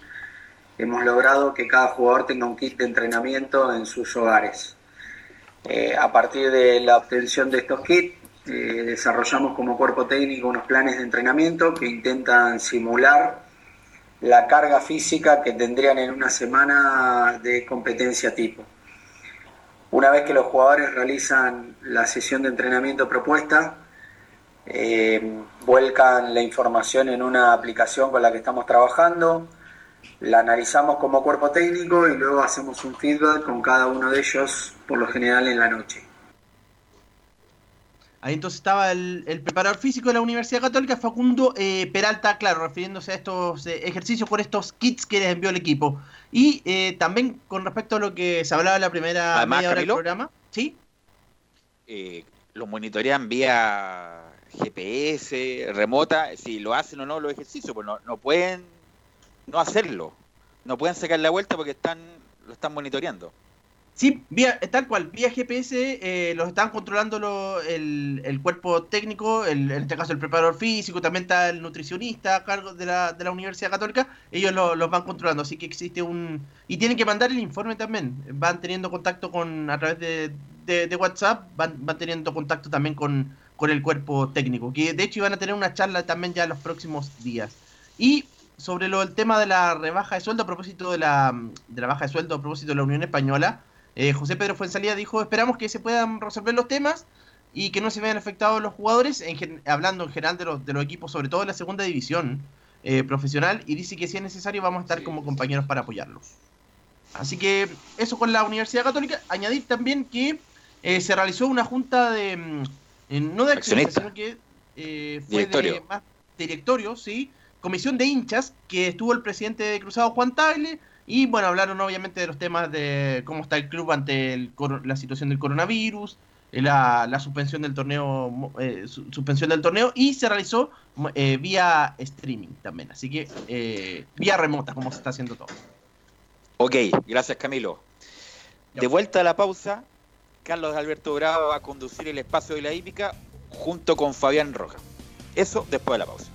hemos logrado que cada jugador tenga un kit de entrenamiento en sus hogares. Eh, a partir de la obtención de estos kits, eh, desarrollamos como cuerpo técnico unos planes de entrenamiento que intentan simular la carga física que tendrían en una semana de competencia tipo. Una vez que los jugadores realizan la sesión de entrenamiento propuesta, eh, vuelcan la información en una aplicación con la que estamos trabajando, la analizamos como cuerpo técnico y luego hacemos un feedback con cada uno de ellos, por lo general en la noche. Ahí entonces estaba el, preparador físico de la Universidad Católica, Facundo eh, Peralta, claro, refiriéndose a estos eh, ejercicios por estos kits que les envió el equipo. Y eh, también con respecto a lo que se hablaba en la primera media hora del programa, ¿sí? los monitorean vía GPS, remota, si lo hacen o no los ejercicios, pues no, no pueden no hacerlo. No pueden sacar la vuelta porque están lo están monitoreando. Sí, vía, tal cual, vía GPS eh, los están controlando lo- el, el cuerpo técnico, el- en este caso el preparador físico, también está el nutricionista a cargo de la, de la Universidad Católica, ellos lo- los van controlando, así que existe un... Y tienen que mandar el informe también, van teniendo contacto con, a través de, de- de WhatsApp, van, van teniendo contacto también con, con el cuerpo técnico, que de hecho iban a tener una charla también ya en los próximos días. Y sobre lo, el tema de la rebaja de sueldo a propósito de la, de la baja de sueldo a propósito de la Unión Española, eh, José Pedro Fuensalida dijo, esperamos que se puedan resolver los temas y que no se vean afectados los jugadores, en hablando en general de los, de los equipos, sobre todo de la segunda división eh, profesional, y dice que si es necesario vamos a estar como compañeros para apoyarlos. Así que eso con la Universidad Católica. Añadir también que eh, se realizó una junta de, mm, eh, no de accionistas, Accionista. sino que eh, fue de más directorio, sí, comisión de hinchas, que estuvo el presidente de Cruzado Juan Tagle, y bueno, hablaron obviamente de los temas de cómo está el club ante el la situación del coronavirus, eh, la, la suspensión del torneo, eh, su- suspensión del torneo, y se realizó eh, vía streaming también, así que eh, vía remota, como se está haciendo todo. Ok, gracias Camilo. De vuelta a la pausa, Carlos Alberto Bravo va a conducir el espacio de la hípica junto con Fabián Roja. Eso después de la pausa.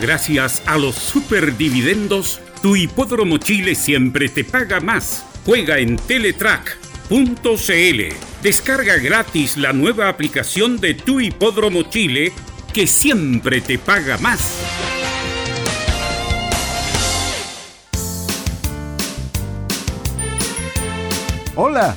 Gracias a los superdividendos, tu hipódromo Chile siempre te paga más. Juega en Teletrack.cl. Descarga gratis la nueva aplicación de tu hipódromo Chile que siempre te paga más. Hola,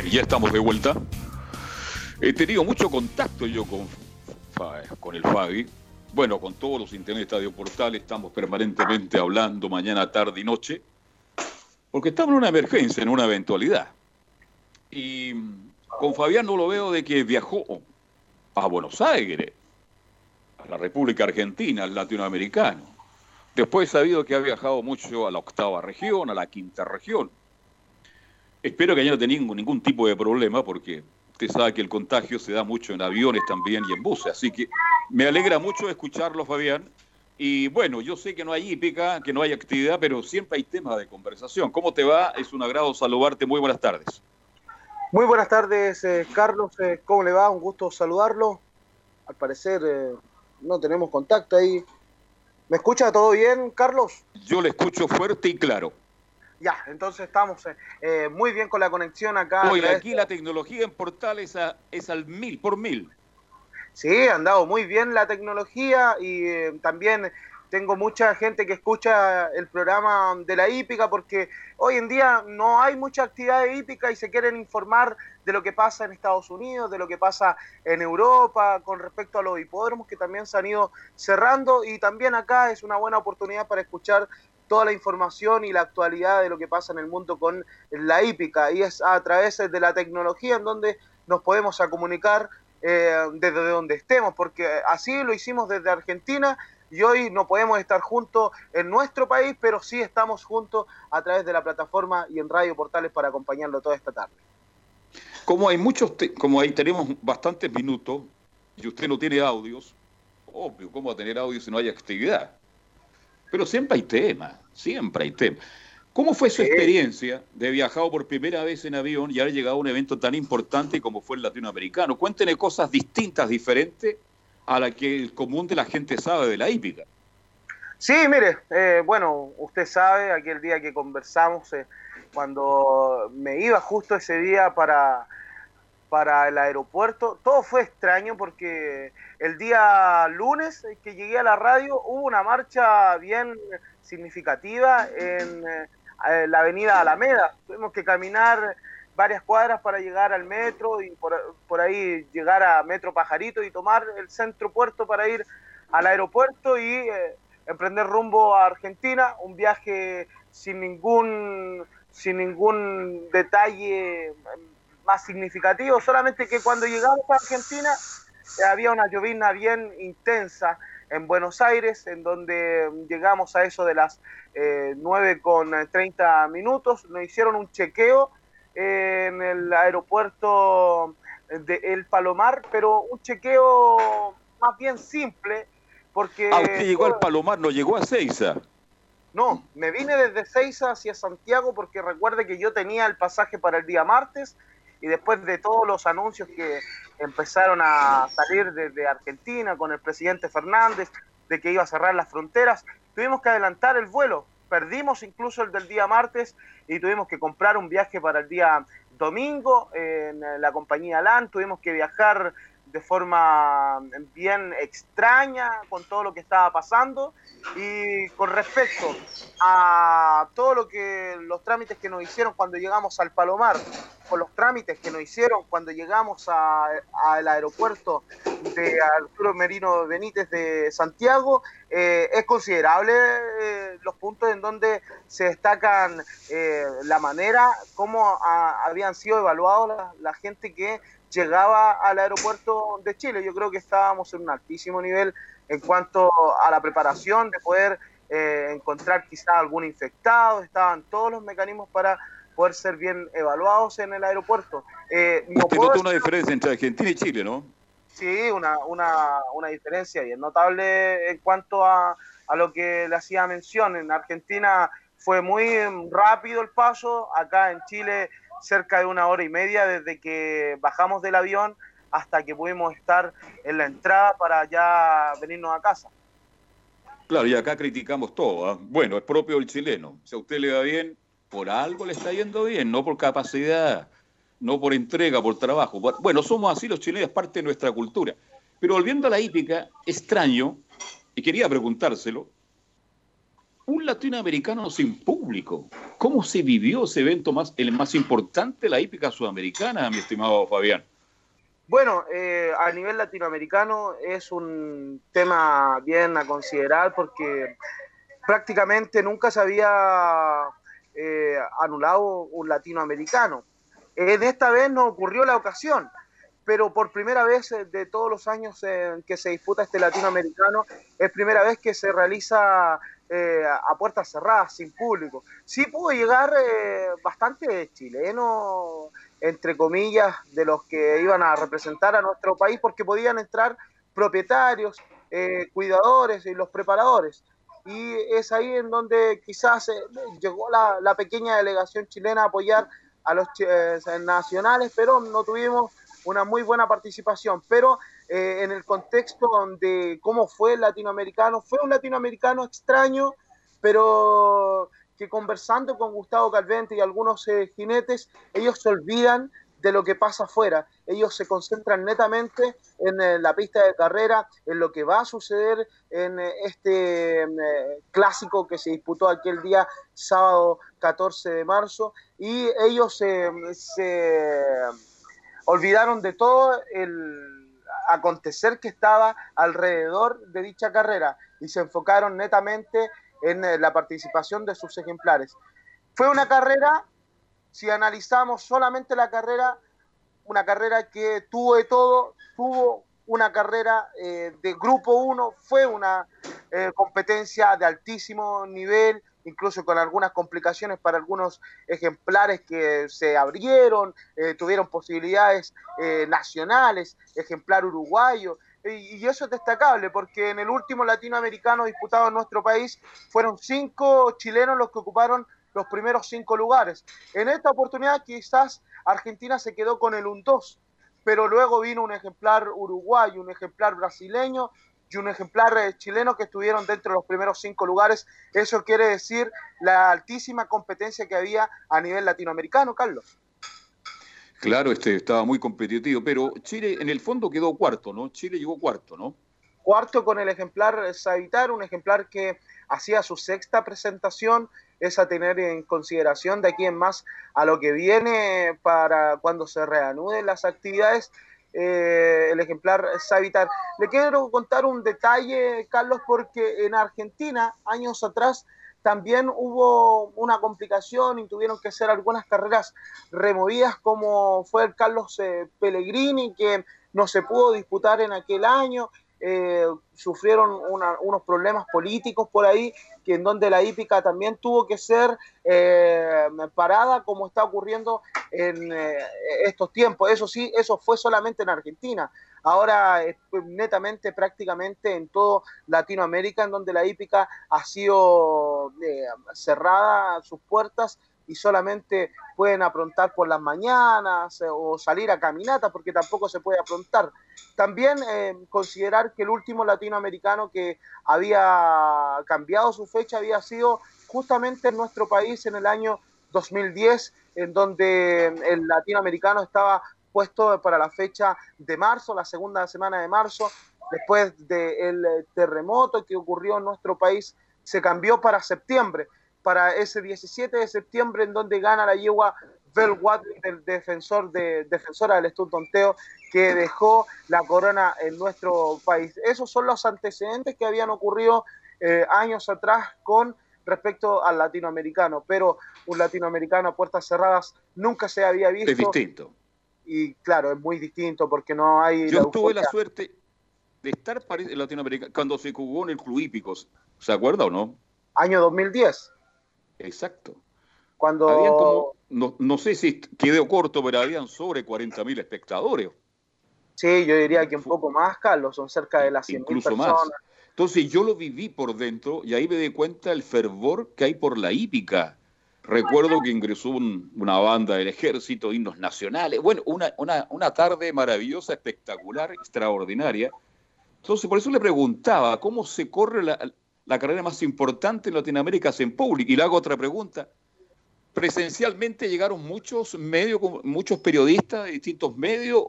Bien, ya estamos de vuelta. He tenido mucho contacto yo con, con el Fabi. Bueno, con todos los internet de Portal estamos permanentemente hablando mañana, tarde y noche, porque estamos en una emergencia, en una eventualidad. Y mm, con Fabián no lo veo de que viajó a Buenos Aires, a la República Argentina, al latinoamericano. Después he sabido que ha viajado mucho a la octava región, a la quinta región. Espero que haya no ningún, ningún tipo de problema porque usted sabe que el contagio se da mucho en aviones también y en buses. Así que me alegra mucho escucharlo, Fabián. Y bueno, yo sé que no hay hípica, que no hay actividad, pero siempre hay temas de conversación. ¿Cómo te va? Es un agrado saludarte. Muy buenas tardes. Muy buenas tardes, eh, Carlos. eh, ¿Cómo le va? Un gusto saludarlo. Al parecer eh, no tenemos contacto ahí. ¿Me escucha todo bien, Carlos? Yo le escucho fuerte y claro. Ya, entonces estamos eh, eh, muy bien con la conexión acá. Oye, aquí la tecnología en Portales a- es al mil por mil. Sí, ha andado muy bien la tecnología y eh, también tengo mucha gente que escucha el programa de la hípica porque hoy en día no hay mucha actividad de hípica y se quieren informar de lo que pasa en Estados Unidos, de lo que pasa en Europa con respecto a los hipódromos que también se han ido cerrando y también acá es una buena oportunidad para escuchar toda la información y la actualidad de lo que pasa en el mundo con la hípica y es a través de la tecnología en donde nos podemos comunicar eh, desde donde estemos, porque así lo hicimos desde Argentina y hoy no podemos estar juntos en nuestro país, pero sí estamos juntos a través de la plataforma y en Radio Portales para acompañarlo toda esta tarde. Como hay muchos, como ahí tenemos bastantes minutos y usted no tiene audios, obvio, ¿cómo va a tener audios si no hay actividad? Pero siempre hay temas, siempre hay temas. ¿Cómo fue su experiencia de viajado por primera vez en avión y haber llegado a un evento tan importante como fue el latinoamericano? Cuénteme cosas distintas, diferentes a la que el común de la gente sabe de la hípica. Sí, mire, eh, bueno, usted sabe, aquel día que conversamos, eh, cuando me iba justo ese día para, para el aeropuerto, todo fue extraño porque el día lunes que llegué a la radio hubo una marcha bien significativa en eh, la avenida Alameda. Tuvimos que caminar varias cuadras para llegar al metro y por, por ahí llegar a Metro Pajarito y tomar el centro puerto para ir al aeropuerto y eh, emprender rumbo a Argentina, un viaje sin ningún sin ningún detalle más significativo, solamente que cuando llegamos a Argentina eh, había una llovizna bien intensa en Buenos Aires, en donde llegamos a eso de las eh, 9 con 30 minutos, nos hicieron un chequeo eh, en el aeropuerto de El Palomar, pero un chequeo más bien simple, porque... Ah, usted llegó al Palomar, no llegó a Seiza. No, me vine desde Seiza hacia Santiago porque recuerde que yo tenía el pasaje para el día martes y después de todos los anuncios que empezaron a salir desde Argentina con el presidente Fernández de que iba a cerrar las fronteras, tuvimos que adelantar el vuelo. Perdimos incluso el del día martes y tuvimos que comprar un viaje para el día domingo en la compañía LAN. Tuvimos que viajar de forma bien extraña con todo lo que estaba pasando. Y con respecto a todo lo que los trámites que nos hicieron cuando llegamos al Palomar, con los trámites que nos hicieron cuando llegamos al aeropuerto de Arturo Merino Benítez de Santiago, eh, es considerable eh, los puntos en donde se destacan eh, la manera como a- habían sido evaluados la gente que llegaba al aeropuerto de Chile. Yo creo que estábamos en un altísimo nivel en cuanto a la preparación de poder eh, encontrar quizá algún infectado, estaban todos los mecanismos para poder ser bien evaluados en el aeropuerto. Eh, no Usted nota una diferencia entre Argentina y Chile, ¿no? Sí, una, una, una diferencia bien notable en cuanto a, a lo que le hacía mención. En Argentina fue muy rápido el paso, acá en Chile cerca de una hora y media desde que bajamos del avión hasta que pudimos estar en la entrada para ya venirnos a casa. Claro, y acá criticamos todo. ¿ah? Bueno, es propio del chileno. Si a usted le va bien, por algo le está yendo bien, no por capacidad, no por entrega, por trabajo. Bueno, somos así los chilenos, parte de nuestra cultura. Pero volviendo a la hípica, extraño, y quería preguntárselo, un latinoamericano sin público, ¿cómo se vivió ese evento más, el más importante de la hípica sudamericana, mi estimado Fabián? Bueno, eh, a nivel latinoamericano es un tema bien a considerar porque prácticamente nunca se había eh, anulado un latinoamericano. En esta vez no ocurrió la ocasión, pero por primera vez de todos los años que se disputa este latinoamericano, es primera vez que se realiza eh, a puertas cerradas, sin público. Sí pudo llegar eh, bastante chileno, entre comillas, de los que iban a representar a nuestro país, porque podían entrar propietarios, eh, cuidadores y los preparadores. Y es ahí en donde quizás eh, llegó la, la pequeña delegación chilena a apoyar a los eh, nacionales, pero no tuvimos una muy buena participación. Pero eh, en el contexto de cómo fue el latinoamericano, fue un latinoamericano extraño, pero que conversando con Gustavo Calvente y algunos eh, jinetes, ellos se olvidan de lo que pasa afuera. Ellos se concentran netamente en eh, la pista de carrera, en lo que va a suceder en eh, este eh, clásico que se disputó aquel día, sábado 14 de marzo, y ellos se olvidaron de todo el acontecer que estaba alrededor de dicha carrera y se enfocaron netamente en la participación de sus ejemplares. Fue una carrera si analizamos solamente la carrera, una carrera que tuvo de todo, tuvo una carrera eh, de grupo 1, fue una eh, competencia de altísimo nivel, incluso con algunas complicaciones para algunos ejemplares que se abrieron, eh, tuvieron posibilidades nacionales, ejemplar uruguayo, y eso es destacable porque en el último latinoamericano disputado en nuestro país fueron cinco chilenos los que ocuparon los primeros cinco lugares. En esta oportunidad quizás Argentina se quedó con el 1-2, pero luego vino un ejemplar uruguayo, un ejemplar brasileño y un ejemplar eh, chileno que estuvieron dentro de los primeros cinco lugares. Eso quiere decir la altísima competencia que había a nivel latinoamericano, Carlos. Claro, este estaba muy competitivo, pero Chile en el fondo quedó cuarto, ¿no? Chile llegó cuarto, ¿no? Cuarto con el ejemplar Savitar, un ejemplar que hacía su sexta presentación es a tener en consideración de aquí en más a lo que viene para cuando se reanuden las actividades. Eh, el ejemplar Savitar. Le quiero contar un detalle, Carlos, porque en Argentina, años atrás, también hubo una complicación y tuvieron que hacer algunas carreras removidas, como fue el Carlos eh, Pellegrini, que no se pudo disputar en aquel año eh, sufrieron unos problemas políticos por ahí, que en donde la hípica también tuvo que ser eh, parada como está ocurriendo en eh, estos tiempos. Eso sí, eso fue solamente en Argentina. Ahora netamente prácticamente en todo Latinoamérica, en donde la hípica ha sido cerrada sus puertas y solamente pueden aprontar por las mañanas o salir a caminata porque tampoco se puede aprontar. También eh, considerar que el último latinoamericano que había cambiado su fecha había sido justamente en nuestro país en el año 2010, en donde el latinoamericano estaba puesto para la fecha de marzo, la segunda semana de marzo, después del terremoto que ocurrió en nuestro país, se cambió para septiembre, para ese 17 de septiembre, en donde gana la yegua Watt, el defensor de, defensora del Tonteo, que dejó la corona en nuestro país. Esos son los antecedentes que habían ocurrido eh, años atrás con respecto al latinoamericano, pero un latinoamericano a puertas cerradas nunca se había visto. Es distinto. Y claro, es muy distinto porque no hay... Yo tuve la suerte de estar en Latinoamérica cuando se jugó en el Club Hípicos, ¿se acuerda o no? Año 2010. Exacto. Cuando... no, no, sé si quedó corto, pero habían sobre 40.000 espectadores. Sí, yo diría que un poco más, Carlos, son cerca de las 100.000 Incluso más. Entonces yo lo viví por dentro y ahí me di cuenta el fervor que hay por la hípica. Recuerdo que ingresó una banda del ejército, himnos nacionales, bueno, una, una, una tarde maravillosa, espectacular, extraordinaria. Entonces por eso le preguntaba, ¿cómo se corre la, la carrera más importante en Latinoamérica es en público. Y le hago otra pregunta. ¿Presencialmente llegaron muchos medios, muchos periodistas de distintos medios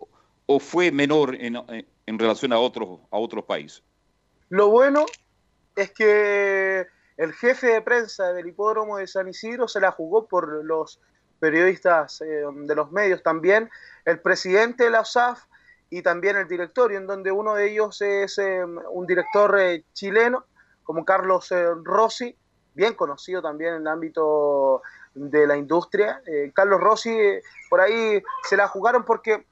o fue menor en, en relación a otros, a otros países? Lo bueno es que el jefe de prensa del hipódromo de San Isidro se la jugó por los periodistas eh, de los medios también, el presidente de la USAF y también el directorio, en donde uno de ellos es eh, un director eh, chileno como Carlos eh, Rossi, bien conocido también en el ámbito de la industria. Eh, Carlos Rossi, eh, por ahí se la jugaron porque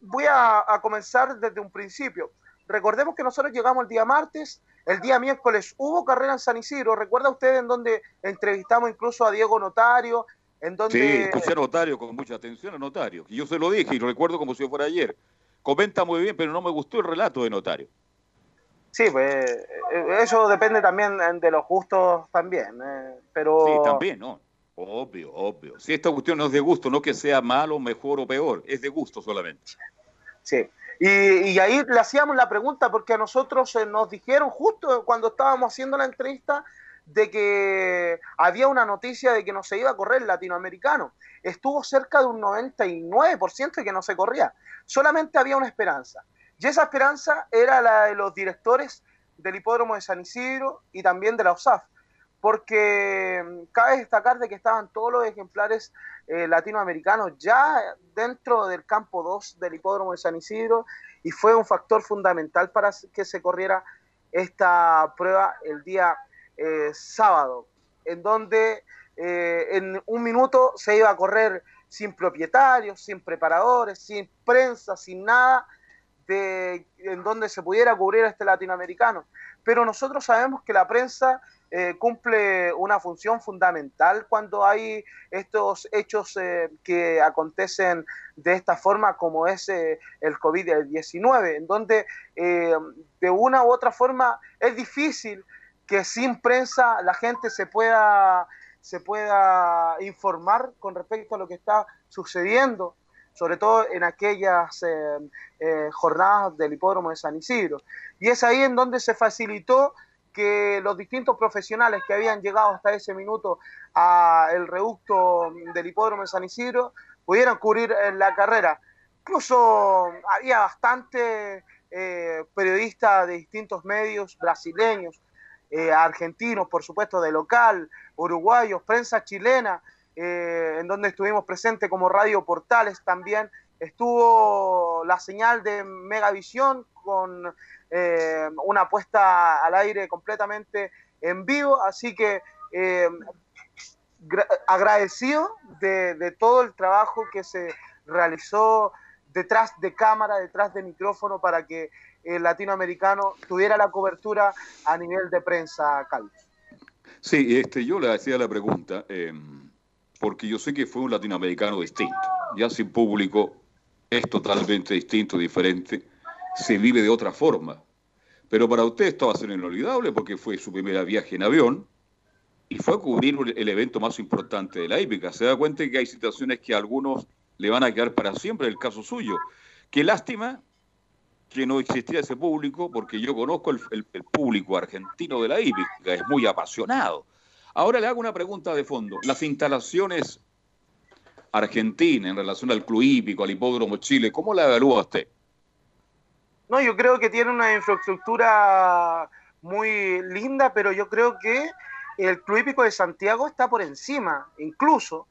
voy a, comenzar desde un principio. Recordemos que nosotros llegamos el día martes, el día miércoles hubo carrera en San Isidro. ¿Recuerda usted en donde entrevistamos incluso a Diego Notario? En donde... Sí, escuché a Notario con mucha atención a Notario. Y yo se lo dije y lo recuerdo como si fuera ayer. Comenta muy bien, pero no me gustó el relato de Notario. Sí, pues eh, eso depende también eh, de los gustos también, eh, pero... Sí, también, ¿no? Obvio, obvio. Si esta cuestión no es de gusto, no que sea malo, mejor o peor, es de gusto solamente. Sí. Y, ahí le hacíamos la pregunta porque a nosotros nos dijeron justo cuando estábamos haciendo la entrevista de que había una noticia de que no se iba a correr el latinoamericano. Estuvo cerca de un 99% de que no se corría. Solamente había una esperanza. Y esa esperanza era la de los directores del hipódromo de San Isidro y también de la OSAF, porque mm, cabe destacar de que estaban todos los ejemplares eh, latinoamericanos ya dentro del campo 2 del hipódromo de San Isidro y fue un factor fundamental para que se corriera esta prueba el día eh, sábado, en donde eh, en un minuto se iba a correr sin propietarios, sin preparadores, sin prensa, sin nada, de, en donde se pudiera cubrir a este latinoamericano. Pero nosotros sabemos que la prensa eh, cumple una función fundamental cuando hay estos hechos eh, que acontecen de esta forma como es eh, el COVID-19, en donde de una u otra forma es difícil que sin prensa la gente se pueda, se pueda informar con respecto a lo que está sucediendo sobre todo en aquellas eh, eh, jornadas del hipódromo de San Isidro. Y es ahí en donde se facilitó que los distintos profesionales que habían llegado hasta ese minuto al reducto del hipódromo de San Isidro pudieran cubrir la carrera. Incluso había bastante eh, periodistas de distintos medios brasileños, argentinos, por supuesto, de local, uruguayos, prensa chilena, eh, en donde estuvimos presentes como Radio Portales también. Estuvo la señal de Megavisión con eh, una puesta al aire completamente en vivo, así que eh, agradecido de, todo el trabajo que se realizó detrás de cámara, detrás de micrófono, para que el latinoamericano tuviera la cobertura a nivel de prensa, Carlos. Sí, este, yo le hacía la pregunta porque yo sé que fue un latinoamericano distinto. Ya sin público es totalmente distinto, diferente, se vive de otra forma. Pero para usted esto va a ser inolvidable porque fue su primer viaje en avión y fue a cubrir el evento más importante de la hípica. Se da cuenta que hay situaciones que a algunos le van a quedar para siempre, el caso suyo. Qué lástima que no existía ese público, porque yo conozco el, el público argentino de la hípica, es muy apasionado Ahora le hago una pregunta de fondo. Las instalaciones argentinas en relación al club hípico, al hipódromo Chile, ¿cómo la evalúa usted? No, yo creo que tiene una infraestructura muy linda, pero yo creo que el club hípico de Santiago está por encima, incluso,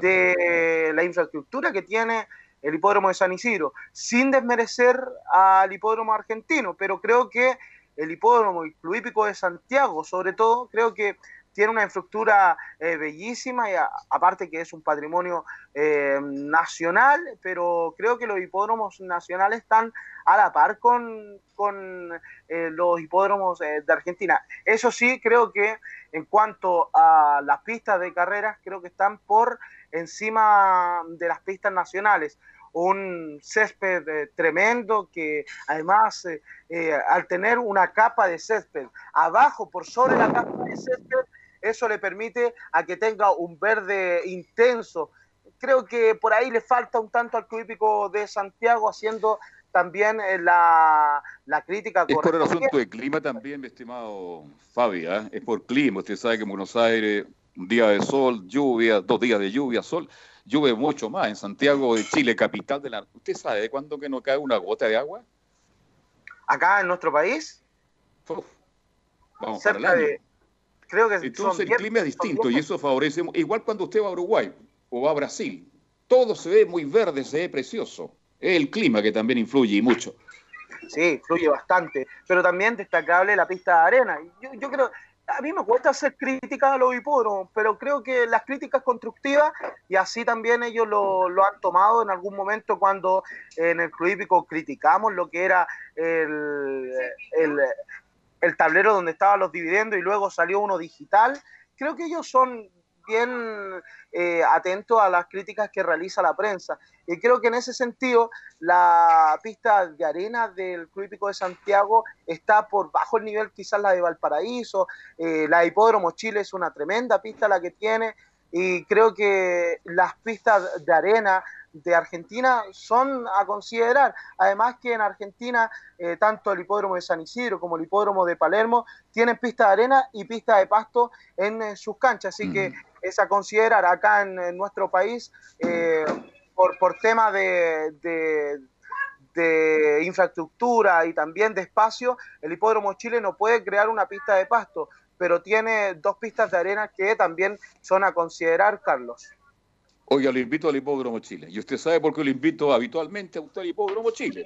de la infraestructura que tiene el hipódromo de San Isidro, sin desmerecer al hipódromo argentino, pero creo que el hipódromo, el club hípico de Santiago, sobre todo, creo que tiene una infraestructura eh, bellísima y aparte que es un patrimonio eh, nacional, pero creo que los hipódromos nacionales están a la par con, con eh, los hipódromos de Argentina. Eso sí, creo que en cuanto a las pistas de carreras, creo que están por encima de las pistas nacionales un césped tremendo que además al tener una capa de césped abajo por sobre la capa de césped eso le permite a que tenga un verde intenso. Creo que por ahí le falta un tanto al club hípico de Santiago haciendo también eh, la, la crítica. Es por el asunto de clima también, mi estimado Fabi, ¿eh? es por clima. Usted sabe que en Buenos Aires, un día de sol, lluvia, dos días de lluvia, sol, llueve mucho más. En Santiago de Chile, capital de la... ¿Usted sabe de cuándo que no cae una gota de agua? Acá en nuestro país. vamos Cerca de Creo que Entonces el clima es distinto y eso favorece, igual cuando usted va a Uruguay o va a Brasil, todo se ve muy verde, se ve precioso. Es el clima que también influye y mucho. Sí, influye bastante, pero también destacable la pista de arena. Yo, yo creo, a mí me cuesta hacer críticas a los hipódromos, pero creo que las críticas constructivas, y así también ellos lo, lo, han tomado en algún momento cuando en el club hípico criticamos lo que era el, el, el tablero donde estaban los dividendos y luego salió uno digital. Creo que ellos son bien eh, atentos a las críticas que realiza la prensa. Y creo que en ese sentido la pista de arena del Club de Santiago está por bajo el nivel quizás la de Valparaíso, eh, la de Hipódromo Chile es una tremenda pista la que tiene, y creo que las pistas de arena de Argentina son a considerar. Además que en Argentina, eh, tanto el hipódromo de San Isidro como el hipódromo de Palermo tienen pista de arena y pista de pasto en eh, sus canchas. Así que es a considerar acá en, en nuestro país, eh, por, por tema de, de, de infraestructura y también de espacio, el hipódromo Chile no puede crear una pista de pasto, pero tiene dos pistas de arena que también son a considerar, Carlos. Oiga, lo invito al Hipódromo Chile. ¿Y usted sabe por qué lo invito habitualmente a usted al Hipódromo Chile?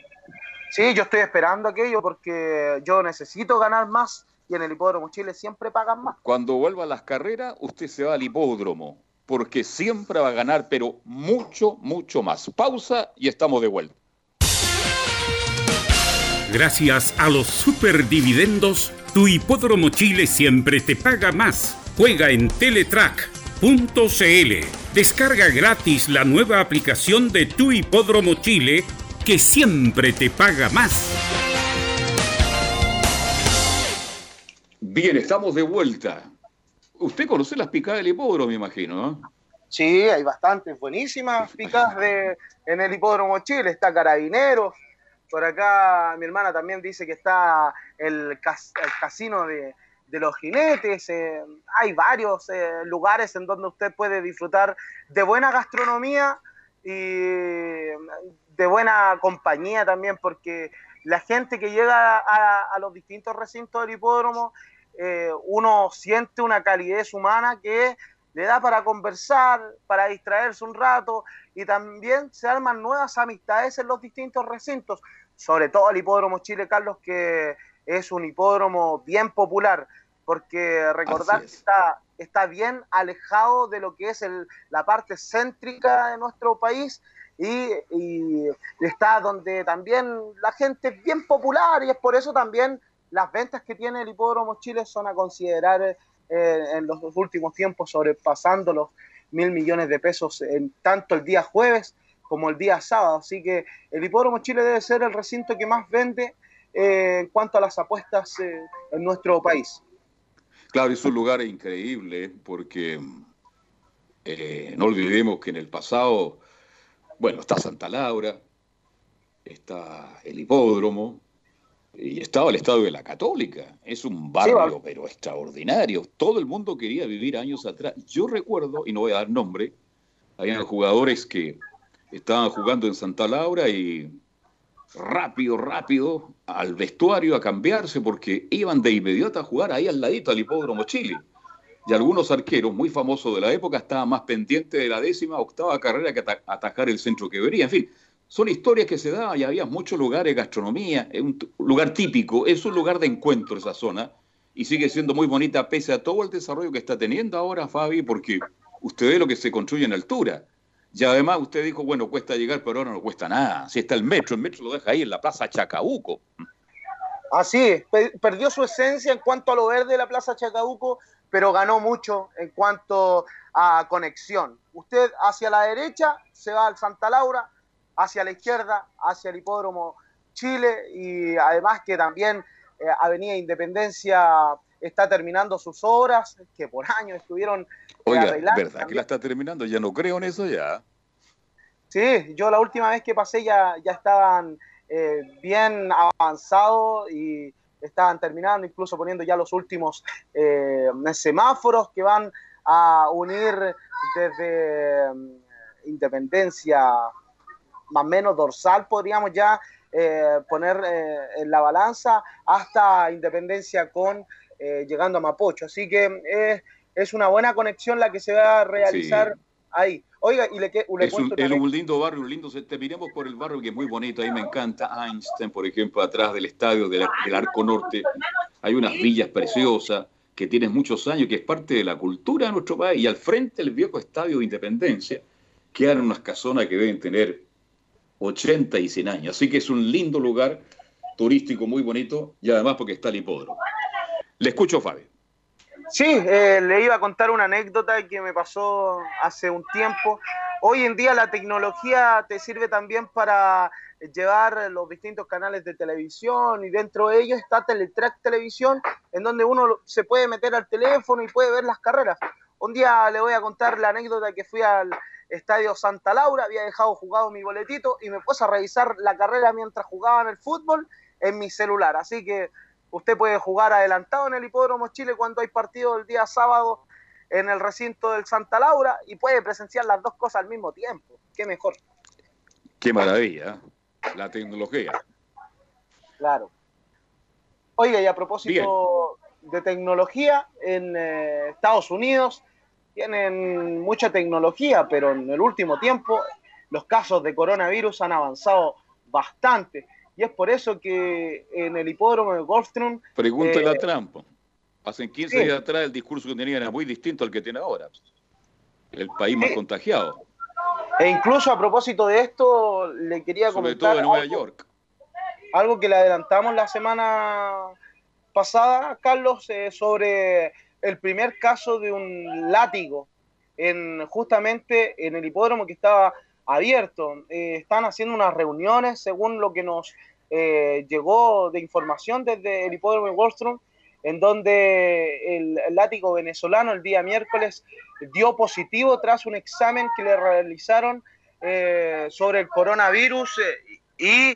Sí, yo estoy esperando aquello porque yo necesito ganar más y en el Hipódromo Chile siempre pagan más. Cuando vuelva a las carreras, usted se va al Hipódromo, porque siempre va a ganar, pero mucho, mucho más. Pausa y estamos de vuelta. Gracias a los superdividendos, tu Hipódromo Chile siempre te paga más. Juega en Teletrack.cl. Descarga gratis la nueva aplicación de tu Hipódromo Chile que siempre te paga más. Bien, estamos de vuelta. Usted conoce las picadas del hipódromo, me imagino, ¿no? Sí, hay bastantes buenísimas picadas de, en el Hipódromo Chile. Está Carabineros. Por acá mi hermana también dice que está el, cas- el casino de, de los jinetes. eh, hay varios eh, lugares en donde usted puede disfrutar de buena gastronomía y de buena compañía también, porque la gente que llega a, a los distintos recintos del hipódromo, eh, uno siente una calidez humana que le da para conversar, para distraerse un rato y también se arman nuevas amistades en los distintos recintos, sobre todo el hipódromo Chile Carlos, que es un hipódromo bien popular, porque recordar que está, está bien alejado de lo que es el- la parte céntrica de nuestro país y, y está donde también la gente es bien popular y es por eso también las ventas que tiene el hipódromo Chile son a considerar eh, en los últimos tiempos sobrepasando los mil millones de pesos en tanto el día jueves como el día sábado. Así que el hipódromo Chile debe ser el recinto que más vende eh, en cuanto a las apuestas eh, en nuestro país. Claro, es un lugar increíble porque no olvidemos que en el pasado, bueno, está Santa Laura, está el hipódromo y estaba el Estadio de la Católica. Es un barrio, pero extraordinario. Todo el mundo quería vivir años atrás. Yo recuerdo, y no voy a dar nombre, habían jugadores que estaban jugando en Santa Laura y rápido, rápido al vestuario a cambiarse porque iban de inmediato a jugar ahí al ladito al hipódromo Chile. Y algunos arqueros muy famosos de la época estaban más pendientes de la décima, octava carrera que ata- atajar el centro que vería. En fin, son historias que se daban y había muchos lugares, gastronomía, es un lugar típico, es un lugar de encuentro esa zona y sigue siendo muy bonita pese a todo el desarrollo que está teniendo ahora Fabi, porque usted ve lo que se construye en altura. Y además usted dijo, bueno, cuesta llegar, pero ahora no cuesta nada. Si está el metro, el metro lo deja ahí en la Plaza Chacabuco. Así es, pe- perdió su esencia en cuanto a lo verde de la Plaza Chacabuco, pero ganó mucho en cuanto a conexión. Usted hacia la derecha se va al Santa Laura, hacia la izquierda, hacia el Hipódromo Chile y además que también eh, Avenida Independencia está terminando sus obras, que por años estuvieron eh, Oiga. ¿verdad que la está terminando? Ya no creo en eso ya. Sí, yo la última vez que pasé ya, ya estaban eh, bien avanzados y estaban terminando, incluso poniendo ya los últimos eh, semáforos que van a unir desde mm, Independencia, más o menos dorsal, podríamos ya eh, poner eh, en la balanza hasta Independencia con eh, llegando a Mapocho. Así que es una buena conexión la que se va a realizar ahí. Oiga, y le, que- le Es un, es lindo barrio, un lindo. Te miremos por el barrio que es muy bonito, ahí me encanta. Einstein, por ejemplo, atrás del estadio del, del Arco Norte. Hay unas villas preciosas que tienen muchos años, que es parte de la cultura de nuestro país. Y al frente el viejo estadio de Independencia, quedan unas casonas que deben tener 80 y 100 años. Así que es un lindo lugar turístico muy bonito y además porque está el hipódromo. Le escucho, Fabio. Sí, eh, le iba a contar una anécdota que me pasó hace un tiempo. Hoy en día la tecnología te sirve también para llevar los distintos canales de televisión y dentro de ellos está Teletrack Televisión, en donde uno se puede meter al teléfono y puede ver las carreras. Un día le voy a contar la anécdota que fui al Estadio Santa Laura, había dejado jugado mi boletito y me puse a revisar la carrera mientras jugaba en el fútbol en mi celular. Así que usted puede jugar adelantado en el Hipódromo Chile cuando hay partido el día sábado en el recinto del Santa Laura y puede presenciar las dos cosas al mismo tiempo. Qué mejor. Qué maravilla, ¿eh? la tecnología. Claro. Oiga, y a propósito de tecnología, en eh, Estados Unidos tienen mucha tecnología, pero en el último tiempo los casos de coronavirus han avanzado bastante. Y es por eso que en el hipódromo de Gulfstream... Pregúntale eh, a Trump. Hace 15 sí. días atrás el discurso que tenía era muy distinto al que tiene ahora. El país más Sí. contagiado, E incluso a propósito de esto, le quería sobre comentar todo en Nueva algo, York. algo que le adelantamos la semana pasada, Carlos, eh, sobre el primer caso de un látigo en justamente en el hipódromo que estaba abierto. Eh, están haciendo unas reuniones, según lo que nos eh, llegó de información desde el hipódromo de Wallstrom, en donde el, látigo venezolano el día miércoles dio positivo tras un examen que le realizaron eh, sobre el coronavirus eh, y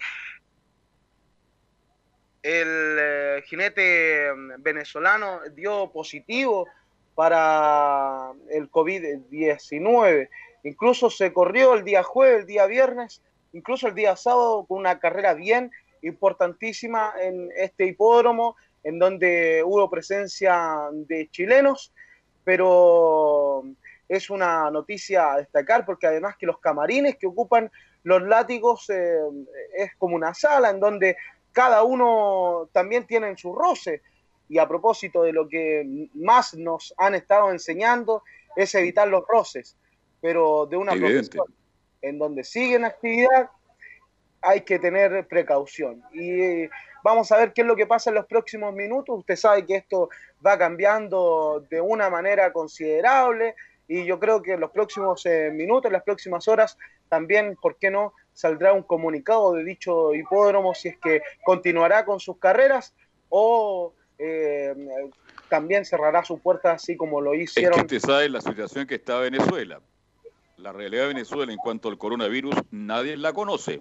el eh, jinete mm, venezolano dio positivo para el COVID-19. Incluso se corrió el día jueves, el día viernes, incluso el día sábado con una carrera bien importantísima en este hipódromo, en donde hubo presencia de chilenos, pero es una noticia a destacar porque además que los camarines que ocupan los látigos eh, es como una sala en donde cada uno también tiene su roce. Y a propósito de lo que más nos han estado enseñando es evitar los roces, pero de una profesión en donde sigue en actividad hay que tener precaución. Y eh, vamos a ver qué es lo que pasa en los próximos minutos. Usted sabe que esto va cambiando de una manera considerable y yo creo que en los próximos eh, minutos, en las próximas horas, también, ¿por qué no?, saldrá un comunicado de dicho hipódromo si es que continuará con sus carreras o eh, también cerrará su puerta así como lo Es hicieron. que usted sabe la situación que está Venezuela. La realidad de Venezuela en cuanto al coronavirus, nadie la conoce.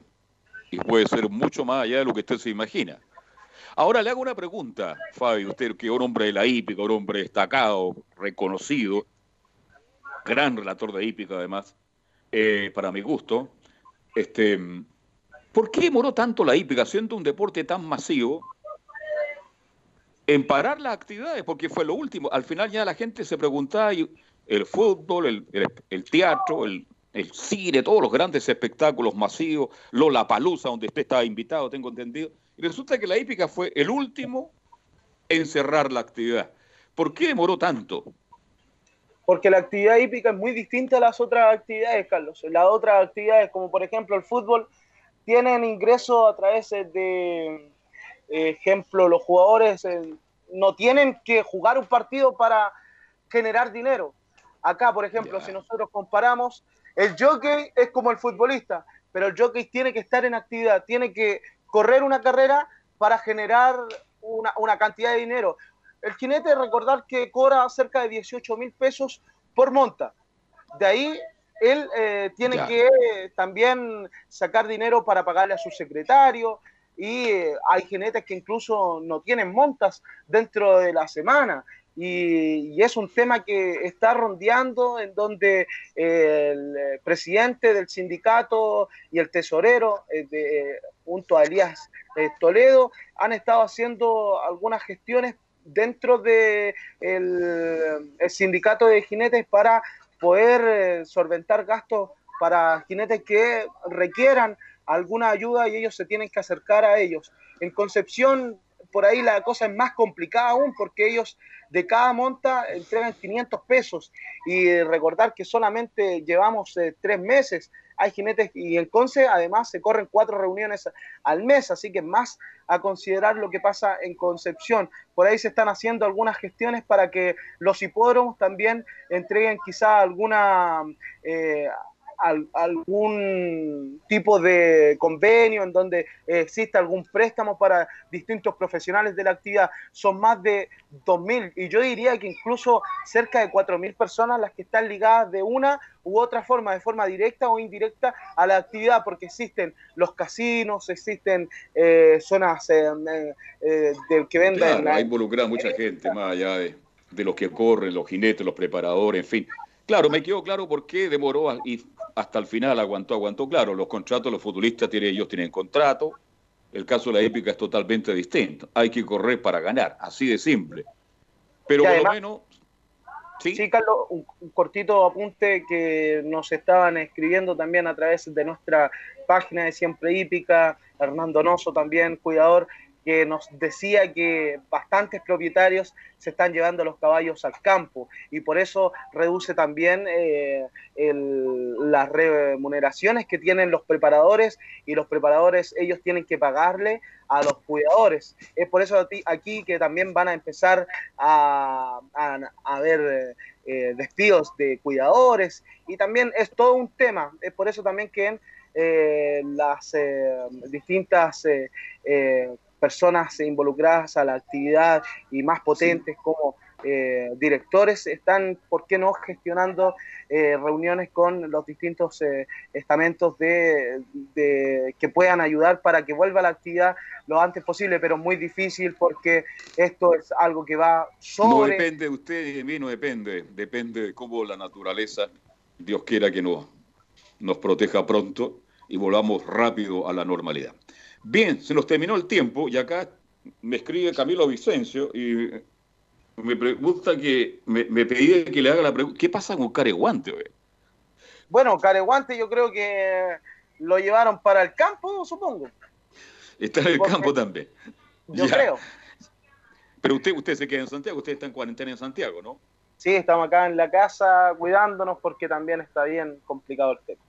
Y puede ser mucho más allá de lo que usted se imagina. Ahora le hago una pregunta, Fabio, usted que es un hombre de la hípica, un hombre destacado, reconocido, gran relator de hípica además, eh, para mi gusto. Este, ¿Por qué demoró tanto la hípica, siendo un deporte tan masivo, en parar las actividades? Porque fue lo último. Al final ya la gente se preguntaba, el fútbol, el teatro, el, el cine, todos los grandes espectáculos masivos, Lola Palusa, donde usted estaba invitado, tengo entendido. Y resulta que la hípica fue el último en cerrar la actividad. ¿Por qué demoró tanto? Porque la actividad hípica es muy distinta a las otras actividades, Carlos. Las otras actividades, como por ejemplo el fútbol, tienen ingresos a través de, eh, ejemplo, los jugadores eh, no tienen que jugar un partido para generar dinero. Acá, por ejemplo, si nosotros comparamos, el jockey es como el futbolista, pero el jockey tiene que estar en actividad, tiene que correr una carrera para generar una, una cantidad de dinero. El jinete, recordar que cobra cerca de 18 mil pesos por monta. De ahí él eh, tiene Ya. que eh, también sacar dinero para pagarle a su secretario y eh, hay jinetes que incluso no tienen montas dentro de la semana. Y, y es un tema que está rondeando en donde el presidente del sindicato y el tesorero, de, junto a Elías Toledo, han estado haciendo algunas gestiones dentro de el, el sindicato de jinetes para poder eh, solventar gastos para jinetes que requieran alguna ayuda y ellos se tienen que acercar a ellos. En Concepción, por ahí la cosa es más complicada aún porque ellos de cada monta entregan 500 pesos y recordar que solamente llevamos eh, tres meses. Hay jinetes y en Conce además se corren cuatro reuniones al mes, así que más a considerar lo que pasa en Concepción. Por ahí se están haciendo algunas gestiones para que los hipódromos también entreguen quizá alguna eh, algún tipo de convenio en donde existe algún préstamo para distintos profesionales de la actividad. Son más de 2.000 y yo diría que incluso cerca de 4.000 personas las que están ligadas de una u otra forma, de forma directa o indirecta a la actividad, porque existen los casinos, existen eh, zonas eh, eh, de, que venden... Claro, involucrada mucha gente, más allá de, de los que corren, los jinetes, los preparadores, en fin. Claro, me quedó claro por qué demoró y hasta el final aguantó, aguantó. Claro, los contratos, los futbolistas tienen, ellos tienen contrato. El caso de la épica es totalmente distinto. Hay que correr para ganar, así de simple. Pero por lo menos. ¿sí? Carlos, un, un, cortito apunte que nos estaban escribiendo también a través de nuestra página de Siempre Hípica, Hernando Noso también, cuidador, que nos decía que bastantes propietarios se están llevando los caballos al campo y por eso reduce también eh, las remuneraciones que tienen los preparadores y los preparadores ellos tienen que pagarle a los cuidadores. Es por eso aquí que también van a empezar a, a, ver eh, despidos de cuidadores y también es todo un tema. Es por eso también que eh, las eh, distintas eh, personas involucradas a la actividad y más potentes sí. como eh, directores están, ¿por qué no?, gestionando eh, reuniones con los distintos eh, estamentos de, de, que puedan ayudar para que vuelva la actividad lo antes posible, pero muy difícil porque esto es algo que va sobre... No depende de usted y de mí, no depende, depende de cómo la naturaleza, Dios quiera que nos, nos proteja pronto y volvamos rápido a la normalidad. Bien, se nos terminó el tiempo y acá me escribe Camilo Vicencio y me pregunta que, me, me pedí que le haga la pregunta, ¿qué pasa con Careguante? Güey? Bueno, Careguante yo creo que lo llevaron para el campo, supongo. Está en el Porque campo también. Yo ya. creo. Pero usted, usted se queda en Santiago, usted está en cuarentena en Santiago, ¿no? Sí, estamos acá en la casa cuidándonos porque también está bien complicado el tema.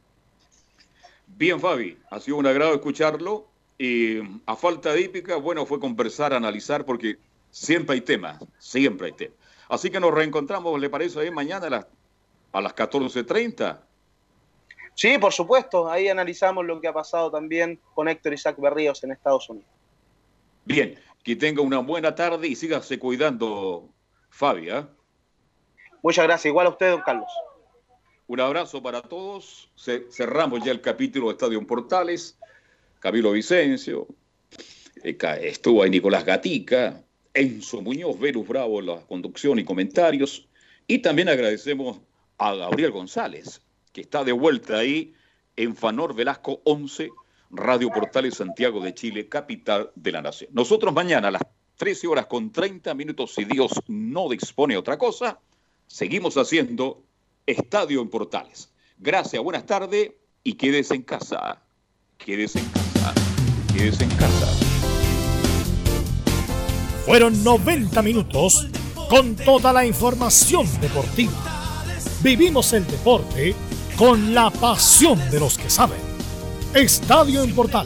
Bien, Fabi, ha sido un agrado escucharlo. Y a falta de hípica, bueno, fue conversar, analizar, porque siempre hay temas, siempre hay temas. Así que nos reencontramos, ¿le parece ahí mañana a las, a las 14.30? Sí, por supuesto, ahí analizamos lo que ha pasado también con Héctor Isaac Berríos en Estados Unidos. Bien, que tenga una buena tarde y sígase cuidando, Fabi. ¿eh? Muchas gracias, igual a usted, don Carlos. Un abrazo para todos. Cerramos ya el capítulo de Estadio Portales. Camilo Vicencio, eh, estuvo ahí Nicolás Gatica, Enzo Muñoz, Verus Bravo, la conducción y comentarios. Y también agradecemos a Gabriel González, que está de vuelta ahí en Fanor Velasco 11, Radio Portales Santiago de Chile, capital de la nación. Nosotros mañana a las 13 horas con 30 minutos, si Dios no dispone otra cosa, seguimos haciendo Estadio en Portales. Gracias, buenas tardes y quédese en casa. Quédese en casa. En. Fueron 90 minutos con toda la información deportiva. Vivimos el deporte con la pasión de los que saben. Estadio en Portal.